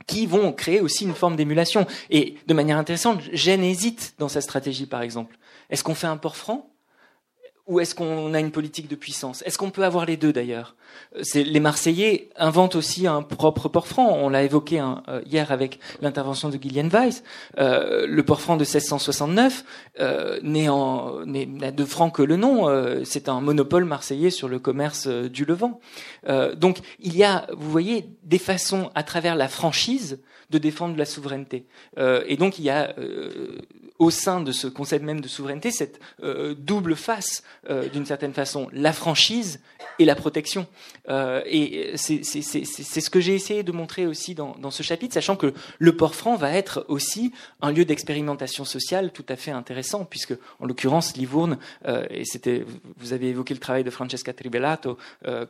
qui vont créer aussi une forme d'émulation. Et de manière intéressante, Gênes hésite dans sa stratégie, par exemple. Est-ce qu'on fait un port franc ou est-ce qu'on a une politique de puissance? Est-ce qu'on peut avoir les deux d'ailleurs? Les Marseillais inventent aussi un propre port franc. On l'a évoqué hein, euh, hier avec l'intervention de Gillian Weiss. Euh, le port franc de 1669 euh, n'est de franc que le nom. Euh, c'est un monopole marseillais sur le commerce du Levant. donc il y a, vous voyez, des façons à travers la franchise de défendre la souveraineté. et donc il y a au sein de ce concept même de souveraineté cette euh, double face, euh, d'une certaine façon, la franchise et la protection. Euh, et c'est ce que j'ai essayé de montrer aussi dans, dans, ce chapitre, sachant que le port franc va être aussi un lieu d'expérimentation sociale tout à fait intéressant, puisque en l'occurrence Livourne, et c'était, vous avez évoqué le travail de Francesca Tribellato,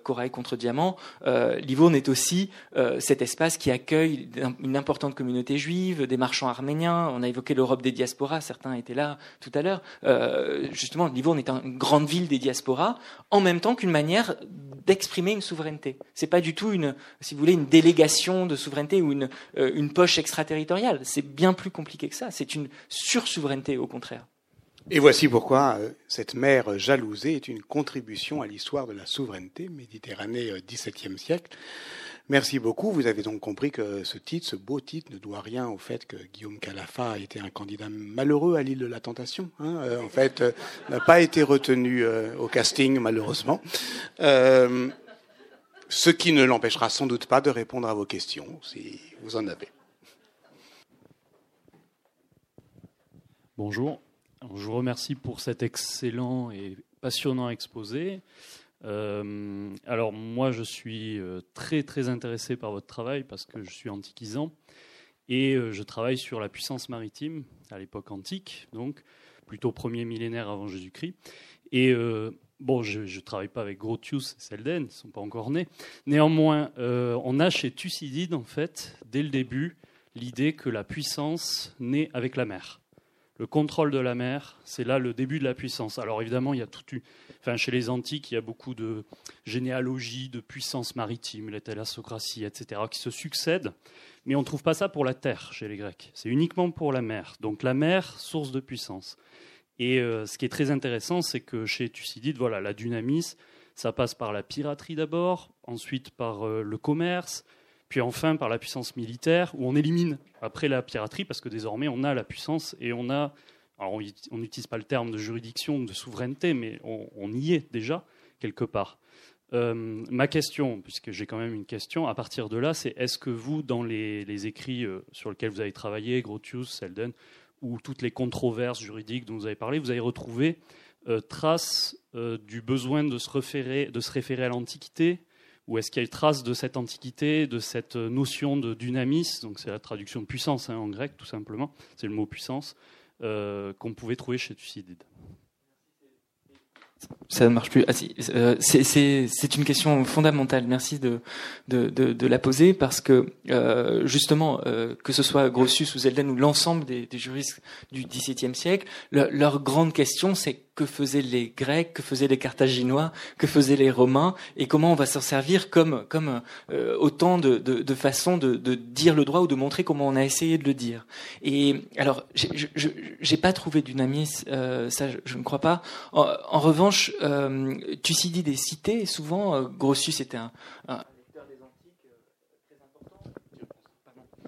Corail contre Diamant, Livourne est aussi cet espace qui accueille une importante communauté juive, des marchands arméniens, on a évoqué l'Europe des diasporas certains étaient là tout à l'heure. Euh, justement, Livourne est une grande ville des diasporas, en même temps qu'une manière d'exprimer une souveraineté. C'est pas du tout une, si vous voulez, une délégation de souveraineté ou une, euh, une poche extraterritoriale. C'est bien plus compliqué que ça. C'est une sur-souveraineté, au contraire. Et voici pourquoi euh, cette mer jalousée est une contribution à l'histoire de la souveraineté Méditerranée XVIIe siècle. Merci beaucoup. Vous avez donc compris que ce titre, ce beau titre, ne doit rien au fait que Guillaume Calafa a été un candidat malheureux à l'île de la Tentation. Hein. Euh, en fait, euh, n'a pas été retenu euh, au casting, malheureusement. ce qui ne l'empêchera sans doute pas de répondre à vos questions, si vous en avez. Bonjour. je vous remercie pour cet excellent et passionnant exposé. Euh, alors moi, je suis euh, très très intéressé par votre travail parce que je suis antiquisant et euh, je travaille sur la puissance maritime à l'époque antique, donc plutôt premier millénaire avant Jésus-Christ. Et bon, je ne travaille pas avec Grotius et Selden, ils ne sont pas encore nés. Néanmoins, on a chez Thucydide, en fait, dès le début, l'idée que la puissance naît avec la mer. Le contrôle de la mer, c'est là le début de la puissance. Alors évidemment, il y a tout, enfin, chez les antiques, il y a beaucoup de généalogies, de puissance maritime, la thalassocratie, etc., qui se succèdent. Mais on ne trouve pas ça pour la terre chez les Grecs. C'est uniquement pour la mer. Donc la mer, source de puissance. Et euh, ce qui est très intéressant, c'est que chez Thucydide, voilà, la dynamis, ça passe par la piraterie d'abord, ensuite par euh, le commerce, puis enfin par la puissance militaire, où on élimine après la piraterie, parce que désormais on a la puissance et on a, alors on n'utilise pas le terme de juridiction, de souveraineté, mais on, y est déjà quelque part. Euh, ma question, puisque j'ai quand même une question, à partir de là, c'est est-ce que vous, dans les, écrits euh, sur lesquels vous avez travaillé, Grotius, Selden, ou toutes les controverses juridiques dont vous avez parlé, vous avez retrouvé euh, trace du besoin de se référer, de se référer à l'Antiquité ou est-ce qu'il y a trace de cette antiquité, de cette notion de dynamis, donc c'est la traduction de puissance hein, en grec tout simplement, c'est le mot puissance, euh, qu'on pouvait trouver chez Thucydide ça ne marche plus. Ah, euh, c'est une question fondamentale. Merci de, de, de, de la poser parce que euh, justement, euh, que ce soit Grotius ou Zelden ou l'ensemble des, des, juristes du XVIIe siècle, leur grande question c'est que faisaient les Grecs, que faisaient les Carthaginois, que faisaient les Romains, et comment on va s'en servir comme, comme euh, autant de, de, de façons de, de, dire le droit ou de montrer comment on a essayé de le dire. Et alors, j'ai pas trouvé d'unamis, euh, ça je, je, ne crois pas. En, en revanche, euh, Thucydide est cité souvent. Euh, Grotius était un, lecteur des antiques euh, très important.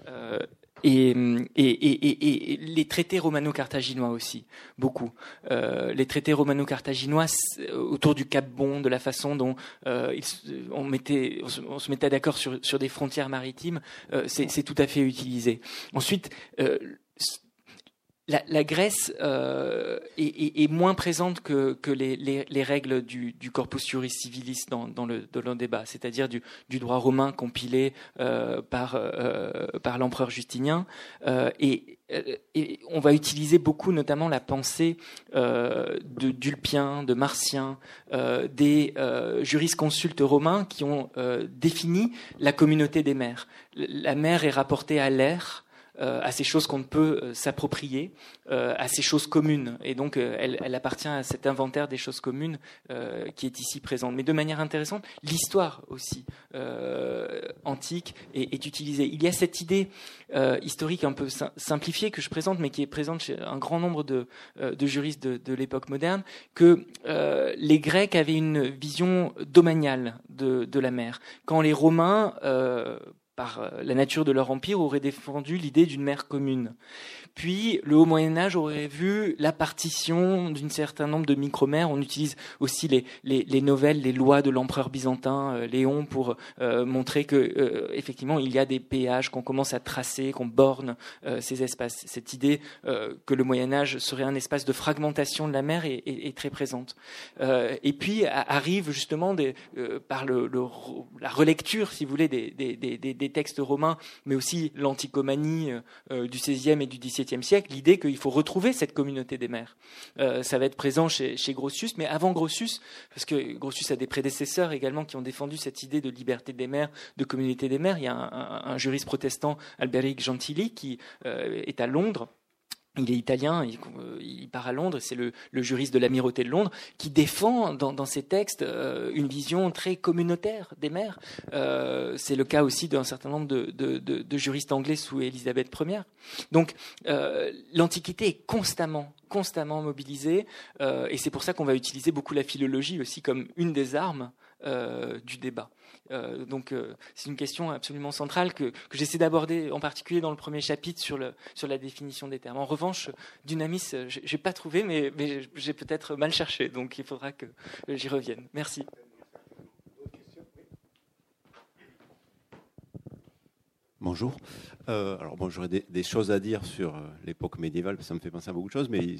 Euh, et, les traités romano-carthaginois aussi, beaucoup. Les traités romano-carthaginois autour du Cap Bon, de la façon dont on, se, mettait d'accord sur, des frontières maritimes, c'est tout à fait utilisé. Ensuite, la, la, Grèce euh, est, est, moins présente que, que les, les, les, règles du, du, corpus juris civilis dans, dans, le, dans le débat, c'est-à-dire du, du, droit romain compilé euh, par, euh, par l'empereur Justinien. Euh, et, et, on va utiliser beaucoup, notamment, la pensée euh, de d'Ulpien, de Martien, des jurisconsultes romains qui ont défini la communauté des mers. La mer est rapportée à l'air à ces choses qu'on ne peut s'approprier, à ces choses communes. Et donc, elle, elle, appartient à cet inventaire des choses communes qui est ici présente. Mais de manière intéressante, l'histoire aussi antique est, est, utilisée. Il y a cette idée historique un peu simplifiée que je présente, mais qui est présente chez un grand nombre de, de juristes de, de l'époque moderne, que les Grecs avaient une vision domaniale de, de la mer. Quand les Romains, euh, par euh, la nature de leur empire, auraient défendu l'idée d'une mer commune. Puis le Haut Moyen Âge aurait vu la partition d'un certain nombre de micromères. On utilise aussi les, les, les nouvelles, les lois de l'empereur byzantin euh, Léon pour euh, montrer que euh, effectivement il y a des péages qu'on commence à tracer, qu'on borne ces espaces. Cette idée que le Moyen Âge serait un espace de fragmentation de la mer est, très présente. et puis arrive justement par la relecture, si vous voulez, des, des, des textes romains, mais aussi l'anticomanie du XVIe et du XVIIe siècle l'idée qu'il faut retrouver cette communauté des mers. Euh, ça va être présent chez, chez, Grotius, mais avant Grotius, parce que Grotius a des prédécesseurs également qui ont défendu cette idée de liberté des mers, de communauté des mers. Il y a un, un, juriste protestant, Alberic Gentili, qui euh, est à Londres il est italien, il, il part à Londres, c'est le, juriste de l'amirauté de Londres qui défend dans, ses textes euh, une vision très communautaire des mers. Euh, c'est le cas aussi d'un certain nombre de, juristes anglais sous Élisabeth Ier. Donc euh, l'Antiquité est constamment constamment mobilisée euh, et c'est pour ça qu'on va utiliser beaucoup la philologie aussi comme une des armes euh, du débat. Euh, donc euh, c'est une question absolument centrale que, que j'essaie d'aborder en particulier dans le premier chapitre sur, la définition des termes. En revanche, dynamis, je n'ai pas trouvé, mais, j'ai peut-être mal cherché, donc il faudra que j'y revienne. Merci. Bonjour. Euh, alors bon, j'aurais des, des, choses à dire sur euh, l'époque médiévale, ça me fait penser à beaucoup de choses, mais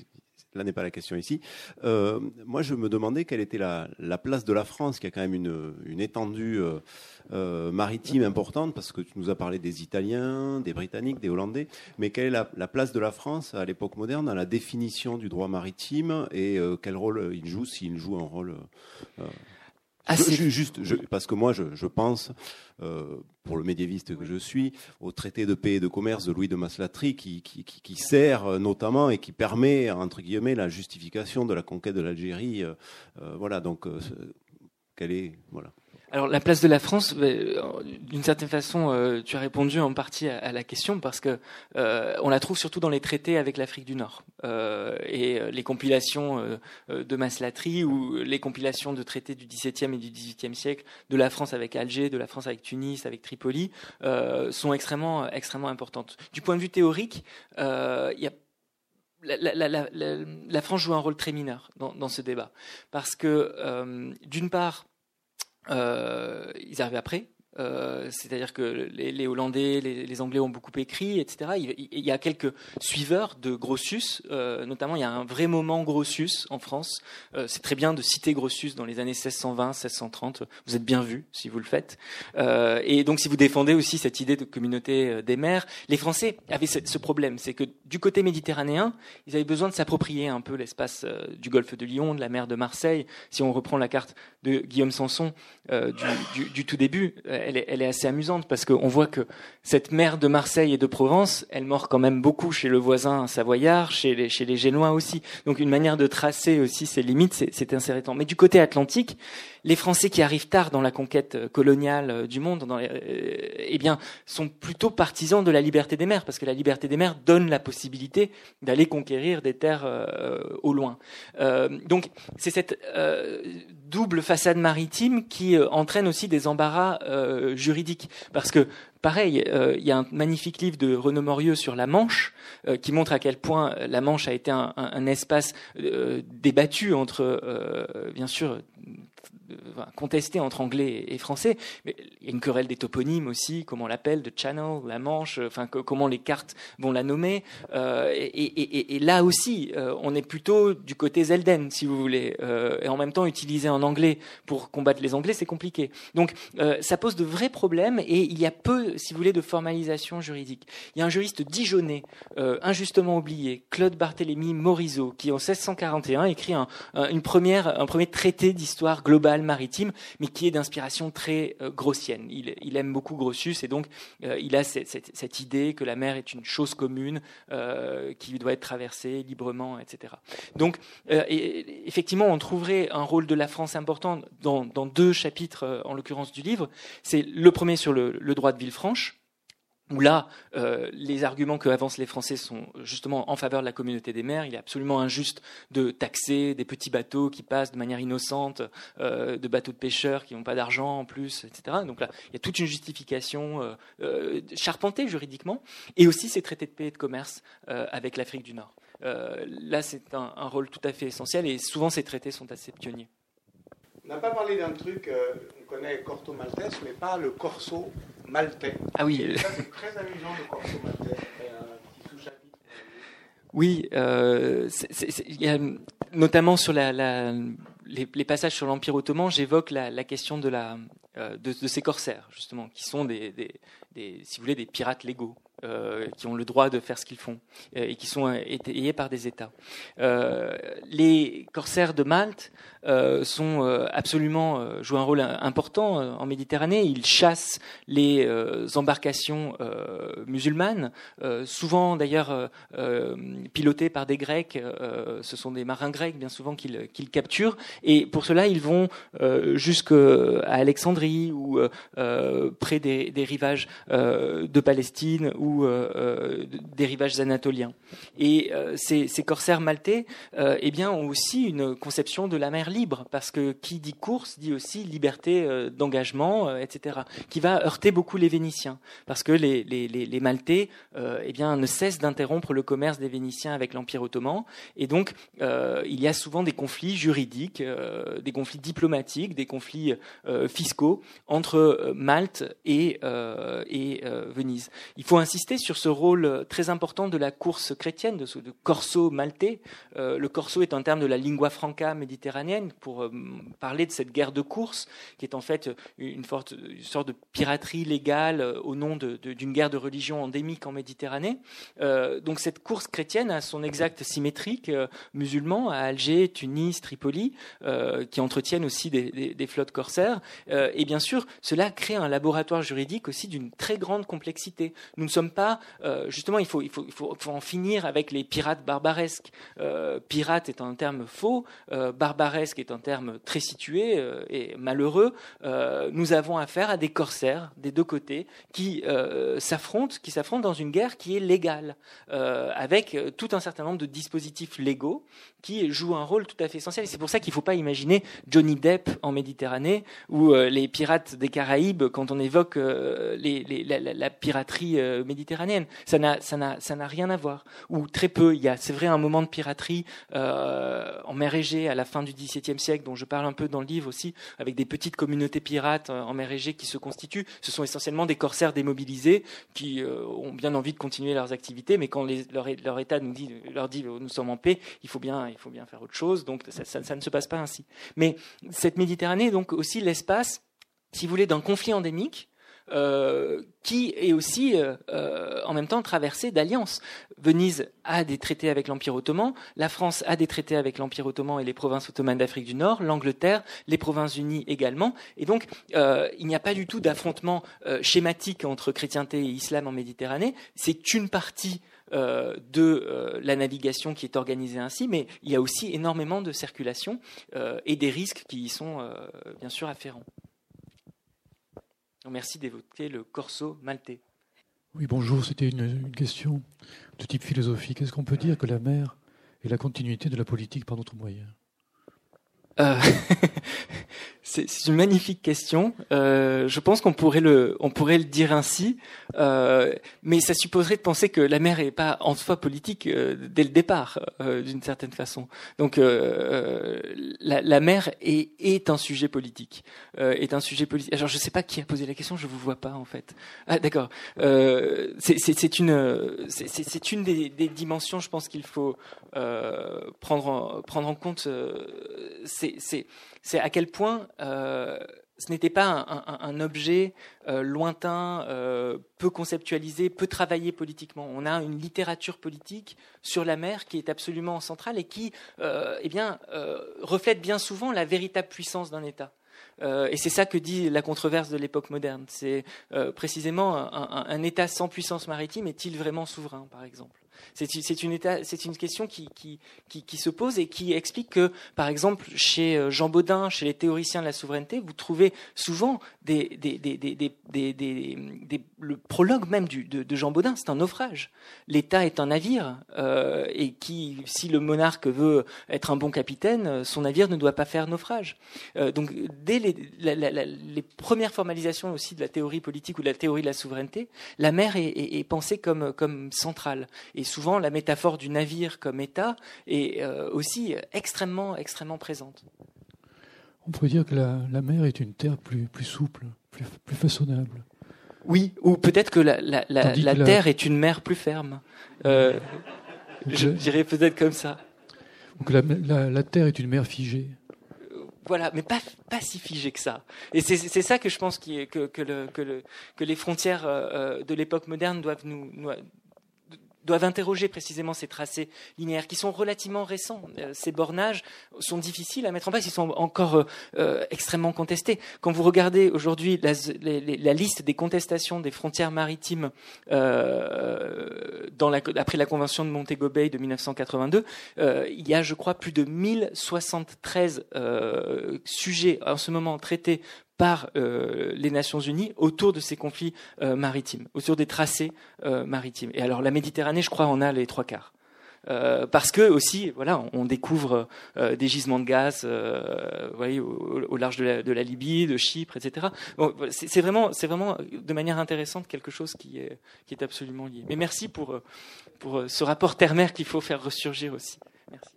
là n'est pas la question ici. Euh, moi, je me demandais quelle était la, la, place de la France, qui a quand même une, étendue euh, euh, maritime importante, parce que tu nous as parlé des Italiens, des Britanniques, des Hollandais, mais quelle est la, la place de la France à l'époque moderne dans la définition du droit maritime et quel rôle il joue, s'il joue un rôle Assez... Je, juste, je, parce que moi, je, je pense, euh, pour le médiéviste que je suis, au traité de paix et de commerce de Louis de Maslatry, qui, qui, qui, qui sert euh, notamment et qui permet, entre guillemets, la justification de la conquête de l'Algérie. Euh, euh voilà, donc, euh, quelle est, voilà. Alors la place de la France, d'une certaine façon, euh, tu as répondu en partie à, la question parce que euh, on la trouve surtout dans les traités avec l'Afrique du Nord euh, et les compilations de Maslatry ou les compilations de traités du XVIIe et du XVIIIe siècle de la France avec Alger, de la France avec Tunis, avec Tripoli, sont extrêmement extrêmement importantes. Du point de vue théorique, il y a la, France joue un rôle très mineur dans, ce débat parce que euh, d'une part euh, ils arrivent après, euh, c'est-à-dire que les, Hollandais, les, Anglais ont beaucoup écrit, etc. Il, y a quelques suiveurs de Grotius, euh, notamment il y a un vrai moment Grotius en France. Euh, c'est très bien de citer Grotius dans les années 1620, 1630. Vous êtes bien vu si vous le faites. Euh, et donc si vous défendez aussi cette idée de communauté des mers, les Français avaient ce, problème, c'est que du côté méditerranéen, ils avaient besoin de s'approprier un peu l'espace du golfe de Lyon, de la mer de Marseille. Si on reprend la carte de Guillaume Sanson du tout début elle est, elle est assez amusante parce qu'on voit que cette mer de Marseille et de Provence, elle mord quand même beaucoup chez le voisin savoyard, chez les, Génois aussi. Donc une manière de tracer aussi ses limites, c'est intéressant. Mais du côté atlantique, les Français qui arrivent tard dans la conquête euh, coloniale euh, du monde, euh, eh bien, sont plutôt partisans de la liberté des mers, parce que la liberté des mers donne la possibilité d'aller conquérir des terres au loin. Donc, c'est cette double façade maritime qui entraîne aussi des embarras juridiques, parce que Pareil, euh, il y a un magnifique livre de Renaud Morieux sur la Manche euh, qui montre à quel point la Manche a été un, espace euh, débattu entre, bien sûr, contesté entre anglais et français. Il y a une querelle des toponymes aussi, comment on l'appelle, de Channel, la Manche, enfin que, comment les cartes vont la nommer. Euh, et, là aussi, euh, on est plutôt du côté Zelden, si vous voulez. Euh, et en même temps, utiliser en anglais pour combattre les Anglais, c'est compliqué. Donc, euh, ça pose de vrais problèmes et il y a peu, si vous voulez, de formalisation juridique. Il y a un juriste dijonnais, euh, injustement oublié, Claude Barthélemy Morisot, qui en 1641 écrit un, un, une première, un premier traité d'histoire globale maritime, mais qui est d'inspiration très euh, grossienne. Il, aime beaucoup Grotius et donc il a cette, idée que la mer est une chose commune qui doit être traversée librement, etc. Donc effectivement, on trouverait un rôle de la France important dans, deux chapitres, en l'occurrence du livre. C'est le premier sur le, le droit de Villefranche où là, euh, les arguments que avancent les Français sont justement en faveur de la communauté des mers. Il est absolument injuste de taxer des petits bateaux qui passent de manière innocente, euh, de bateaux de pêcheurs qui n'ont pas d'argent en plus, etc. Donc là, il y a toute une justification euh, charpentée juridiquement, et aussi ces traités de paix et de commerce avec l'Afrique du Nord. là, c'est un, rôle tout à fait essentiel, et souvent ces traités sont assez pionniers. On n'a pas parlé d'un truc, on connaît Corto Maltese, mais pas le Corso maltais. Ah oui. c'est très amusant le corso maltais. Oui, euh, il y a, notamment sur la, la, les, les, passages sur l'Empire ottoman, j'évoque la, la, question de, la, euh, de, de, ces corsaires, justement, qui sont des, des, des, si vous voulez, des pirates légaux. Euh, qui ont le droit de faire ce qu'ils font euh, et qui sont étayés par des États. Euh, les corsaires de Malte sont absolument jouent un rôle important en Méditerranée. Ils chassent les embarcations musulmanes, souvent d'ailleurs pilotées par des Grecs. ce sont des marins grecs bien souvent qu'ils capturent et pour cela ils vont jusqu'à Alexandrie ou près des, rivages de Palestine euh, euh, des rivages anatoliens. Et euh, ces, corsaires maltais eh bien, ont aussi une conception de la mer libre, parce que qui dit course dit aussi liberté d'engagement, etc., qui va heurter beaucoup les Vénitiens, parce que les, les, Maltais eh bien, ne cessent d'interrompre le commerce des Vénitiens avec l'Empire ottoman, et donc il y a souvent des conflits juridiques, des conflits diplomatiques, des conflits fiscaux entre Malte et, et Venise. Il faut ainsi sur ce rôle euh, très important de la course chrétienne, de ce corso maltais. Euh, le corso est un terme de la lingua franca méditerranéenne pour euh, parler de cette guerre de course, qui est en fait une, sorte de piraterie légale au nom d'une guerre de religion endémique en Méditerranée. donc cette course chrétienne a son exact symétrique musulman à Alger, Tunis, Tripoli, qui entretiennent aussi des, flottes corsaires. et bien sûr, cela crée un laboratoire juridique aussi d'une très grande complexité. Nous ne sommes pas, euh, justement, il faut, il, faut, il faut, en finir avec les pirates barbaresques. Euh, pirate est un terme faux, euh, barbaresque est un terme très situé et malheureux. nous avons affaire à des corsaires des deux côtés qui s'affrontent, qui s'affrontent dans une guerre qui est légale, avec tout un certain nombre de dispositifs légaux qui jouent un rôle tout à fait essentiel. C'est pour ça qu'il ne faut pas imaginer Johnny Depp en Méditerranée ou les pirates des Caraïbes quand on évoque la, la, piraterie méditerranéenne méditerranéenne. Ça n'a, rien à voir. Ou très peu. Il y a, c'est vrai, un moment de piraterie euh, en mer Égée à la fin du XVIIe siècle, dont je parle un peu dans le livre aussi, avec des petites communautés pirates euh, en mer Égée qui se constituent. Ce sont essentiellement des corsaires démobilisés qui euh, ont bien envie de continuer leurs activités, mais quand leur, État nous dit, leur dit nous sommes en paix, il faut bien, il faut bien faire autre chose. Donc ça, ça, ça ne se passe pas ainsi. Mais cette Méditerranée donc aussi l'espace, si vous voulez, d'un conflit endémique euh, qui est aussi euh, euh, en même temps traversée d'alliances. Venise a des traités avec l'Empire ottoman, la France a des traités avec l'Empire ottoman et les provinces ottomanes d'Afrique du Nord, l'Angleterre, les provinces unies également. Et donc, il n'y a pas du tout d'affrontement schématique entre chrétienté et islam en Méditerranée. C'est une partie de la navigation qui est organisée ainsi, mais il y a aussi énormément de circulation et des risques qui y sont bien sûr afférents. Merci d'évoquer le corso maltais. Oui, bonjour, c'était une, question de type philosophique. Est-ce qu'on peut dire que la mer est la continuité de la politique par notre moyen euh, C'est une magnifique question. Euh, je pense qu'on pourrait le, on pourrait le dire ainsi, euh, mais ça supposerait de penser que la mer n'est pas en soi politique dès le départ, d'une certaine façon. Donc, la, mer est, un sujet politique, est un sujet politique. Alors, je ne sais pas qui a posé la question, je vous vois pas en fait. Ah, d'accord. c'est une, c'est une des, dimensions, je pense qu'il faut prendre en, prendre en compte. C'est à quel point euh, ce n'était pas un, objet euh, lointain, euh, peu conceptualisé, peu travaillé politiquement. On a une littérature politique sur la mer qui est absolument centrale et qui eh reflète bien souvent la véritable puissance d'un État. et c'est ça que dit la controverse de l'époque moderne. C'est précisément un État sans puissance maritime est-il vraiment souverain, par exemple? C'est une, question qui, se pose et qui explique que, par exemple, chez euh, Jean Baudin, chez les théoriciens de la souveraineté, vous trouvez souvent le prologue même de, Jean Baudin, c'est un naufrage. L'État est un navire euh, et qui, si le monarque veut être un bon capitaine, son navire ne doit pas faire naufrage. Euh, donc, dès les, premières formalisations aussi de la théorie politique ou de la théorie de la souveraineté, la mer est, pensée comme, centrale. Souvent la métaphore du navire comme État est euh, aussi extrêmement, extrêmement présente. On pourrait dire que la, mer est une terre plus, plus souple, plus, plus façonnable. Oui, ou peut-être que la, la, terre est une mer plus ferme. Euh, je dirais peut-être comme ça. La, terre est une mer figée. Voilà, mais pas, pas si figée que ça. Et c'est ça que je pense qui que, que, le, que, le, que, les frontières euh, de l'époque moderne doivent nous, doivent interroger précisément ces tracés linéaires qui sont relativement récents. Euh, ces bornages sont difficiles à mettre en place, ils sont encore euh, euh, extrêmement contestés. Quand vous regardez aujourd'hui la, liste des contestations des frontières maritimes après la convention de Montego Bay de 1982, il y a, je crois, plus de 1073 sujets en ce moment traités par euh, les Nations Unies autour de ces conflits euh, maritimes, autour des tracés euh, maritimes. Et alors la Méditerranée, je crois, en a les trois quarts. parce que aussi, voilà, on découvre des gisements de gaz, voyez, au, large de la, Libye, de Chypre, etc. Bon, c'est vraiment, c'est vraiment de manière intéressante quelque chose qui est, qui est absolument lié. Mais merci pour, pour ce rapport terre-mer qu'il faut faire ressurgir aussi. Merci.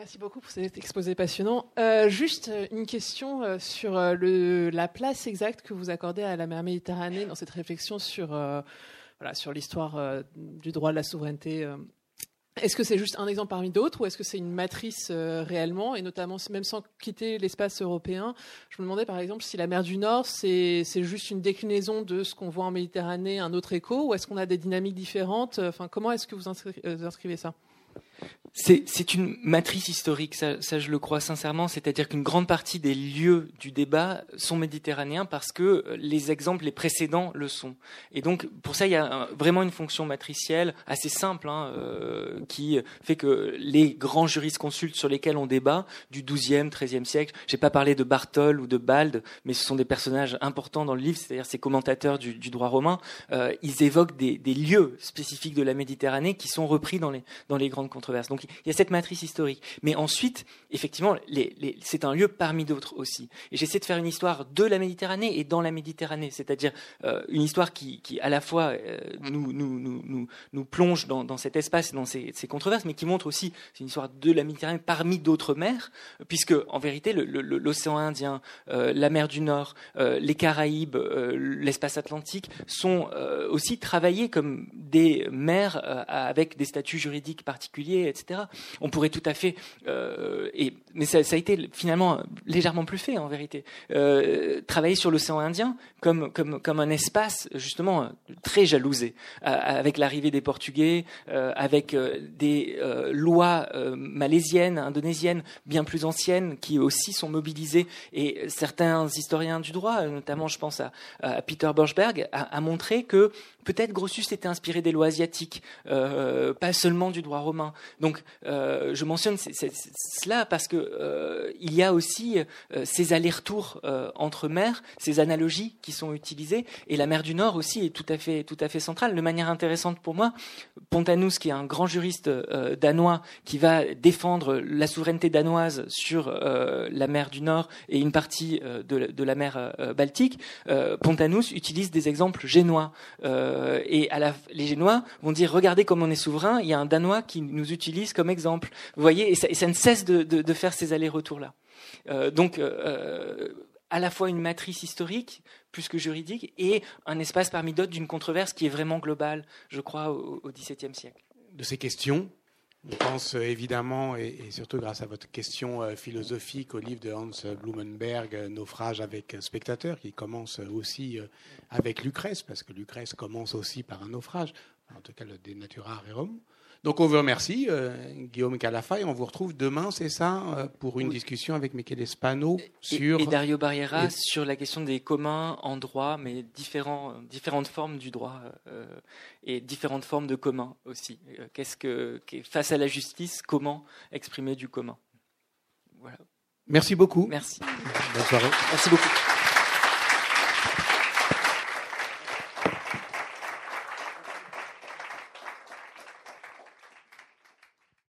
Merci beaucoup pour cet exposé passionnant. Euh, juste euh, une question euh, sur la place exacte que vous accordez à la mer Méditerranée dans cette réflexion sur l'histoire du droit de la souveraineté. Est-ce que c'est juste un exemple parmi d'autres ou est-ce que c'est une matrice réellement? Et notamment même sans quitter l'espace européen Je me demandais par exemple si la mer du Nord c'est juste une déclinaison de ce qu'on voit en Méditerranée, un autre écho ou est-ce qu'on a des dynamiques différentes? Enfin, comment est-ce que vous inscrivez ça? C'est une matrice historique, ça, je le crois sincèrement, c'est-à-dire qu'une grande partie des lieux du débat sont méditerranéens parce que les exemples, les précédents le sont. Et donc, pour ça, il y a vraiment une fonction matricielle assez simple hein, euh, qui fait que les grands jurisconsultes sur lesquels on débat, du XIIe, XIIIe siècle, j'ai pas parlé de Bartol ou de Bald, mais ce sont des personnages importants dans le livre, c'est-à-dire ces commentateurs du, droit romain, euh, ils évoquent des, lieux spécifiques de la Méditerranée qui sont repris dans les, grandes controverses. Il y a cette matrice historique. Mais ensuite, effectivement, c'est un lieu parmi d'autres aussi. Et j'essaie de faire une histoire de la Méditerranée et dans la Méditerranée, c'est-à-dire euh, une histoire qui, à la fois euh, nous, plonge dans, cet espace, dans ces, controverses, mais qui montre aussi, c'est une histoire de la Méditerranée parmi d'autres mers, puisque en vérité, l'océan Indien, euh, la mer du Nord, les Caraïbes, l'espace atlantique sont aussi travaillés comme des mers avec des statuts juridiques particuliers, etc. On pourrait tout à fait, euh, et, mais ça, a été finalement légèrement plus fait en vérité, euh, travailler sur l'océan Indien comme, comme, comme un espace justement très jalousé, euh, avec l'arrivée des Portugais, avec des lois malaisiennes, indonésiennes, bien plus anciennes, qui aussi sont mobilisées, et certains historiens du droit, notamment je pense à, Peter Borchberg, a, a montré que peut-être Grossus était inspiré des lois asiatiques, pas seulement du droit romain. Donc euh, je mentionne cela parce que euh, il y a aussi euh, ces allers-retours entre mers, ces analogies qui sont utilisées, et la mer du Nord aussi est tout à fait tout à fait centrale. De manière intéressante pour moi, Pontanus, qui est un grand juriste danois, qui va défendre la souveraineté danoise sur la mer du Nord et une partie de, la mer Baltique, Pontanus utilise des exemples génois, et à la, les génois vont dire regardez comme on est souverain, il y a un danois qui nous utilise comme exemple. Vous voyez, et ça, ne cesse de, faire ces allers-retours-là. Euh, donc, euh, à la fois une matrice historique, plus que juridique, et un espace parmi d'autres d'une controverse qui est vraiment globale, je crois, au XVIIe siècle. De ces questions, on pense euh, évidemment, et, surtout grâce à votre question philosophique, au livre de Hans Blumenberg, Naufrage avec spectateur, qui commence aussi avec Lucrèce, parce que Lucrèce commence aussi par un naufrage, en tout cas le Dénatura Rerum Donc on vous remercie, euh, Guillaume Calafa, et on vous retrouve demain, c'est ça, euh, pour une Oui. discussion avec Michele Spano Et- sur... Et, Dario Barriera Et- sur la question des communs en droit, mais différents, différentes formes du droit euh, et différentes formes de communs aussi. Euh, Qu'est-ce que, face à la justice, comment exprimer du commun? Voilà. Merci beaucoup. Merci. Bonne soirée. Merci beaucoup.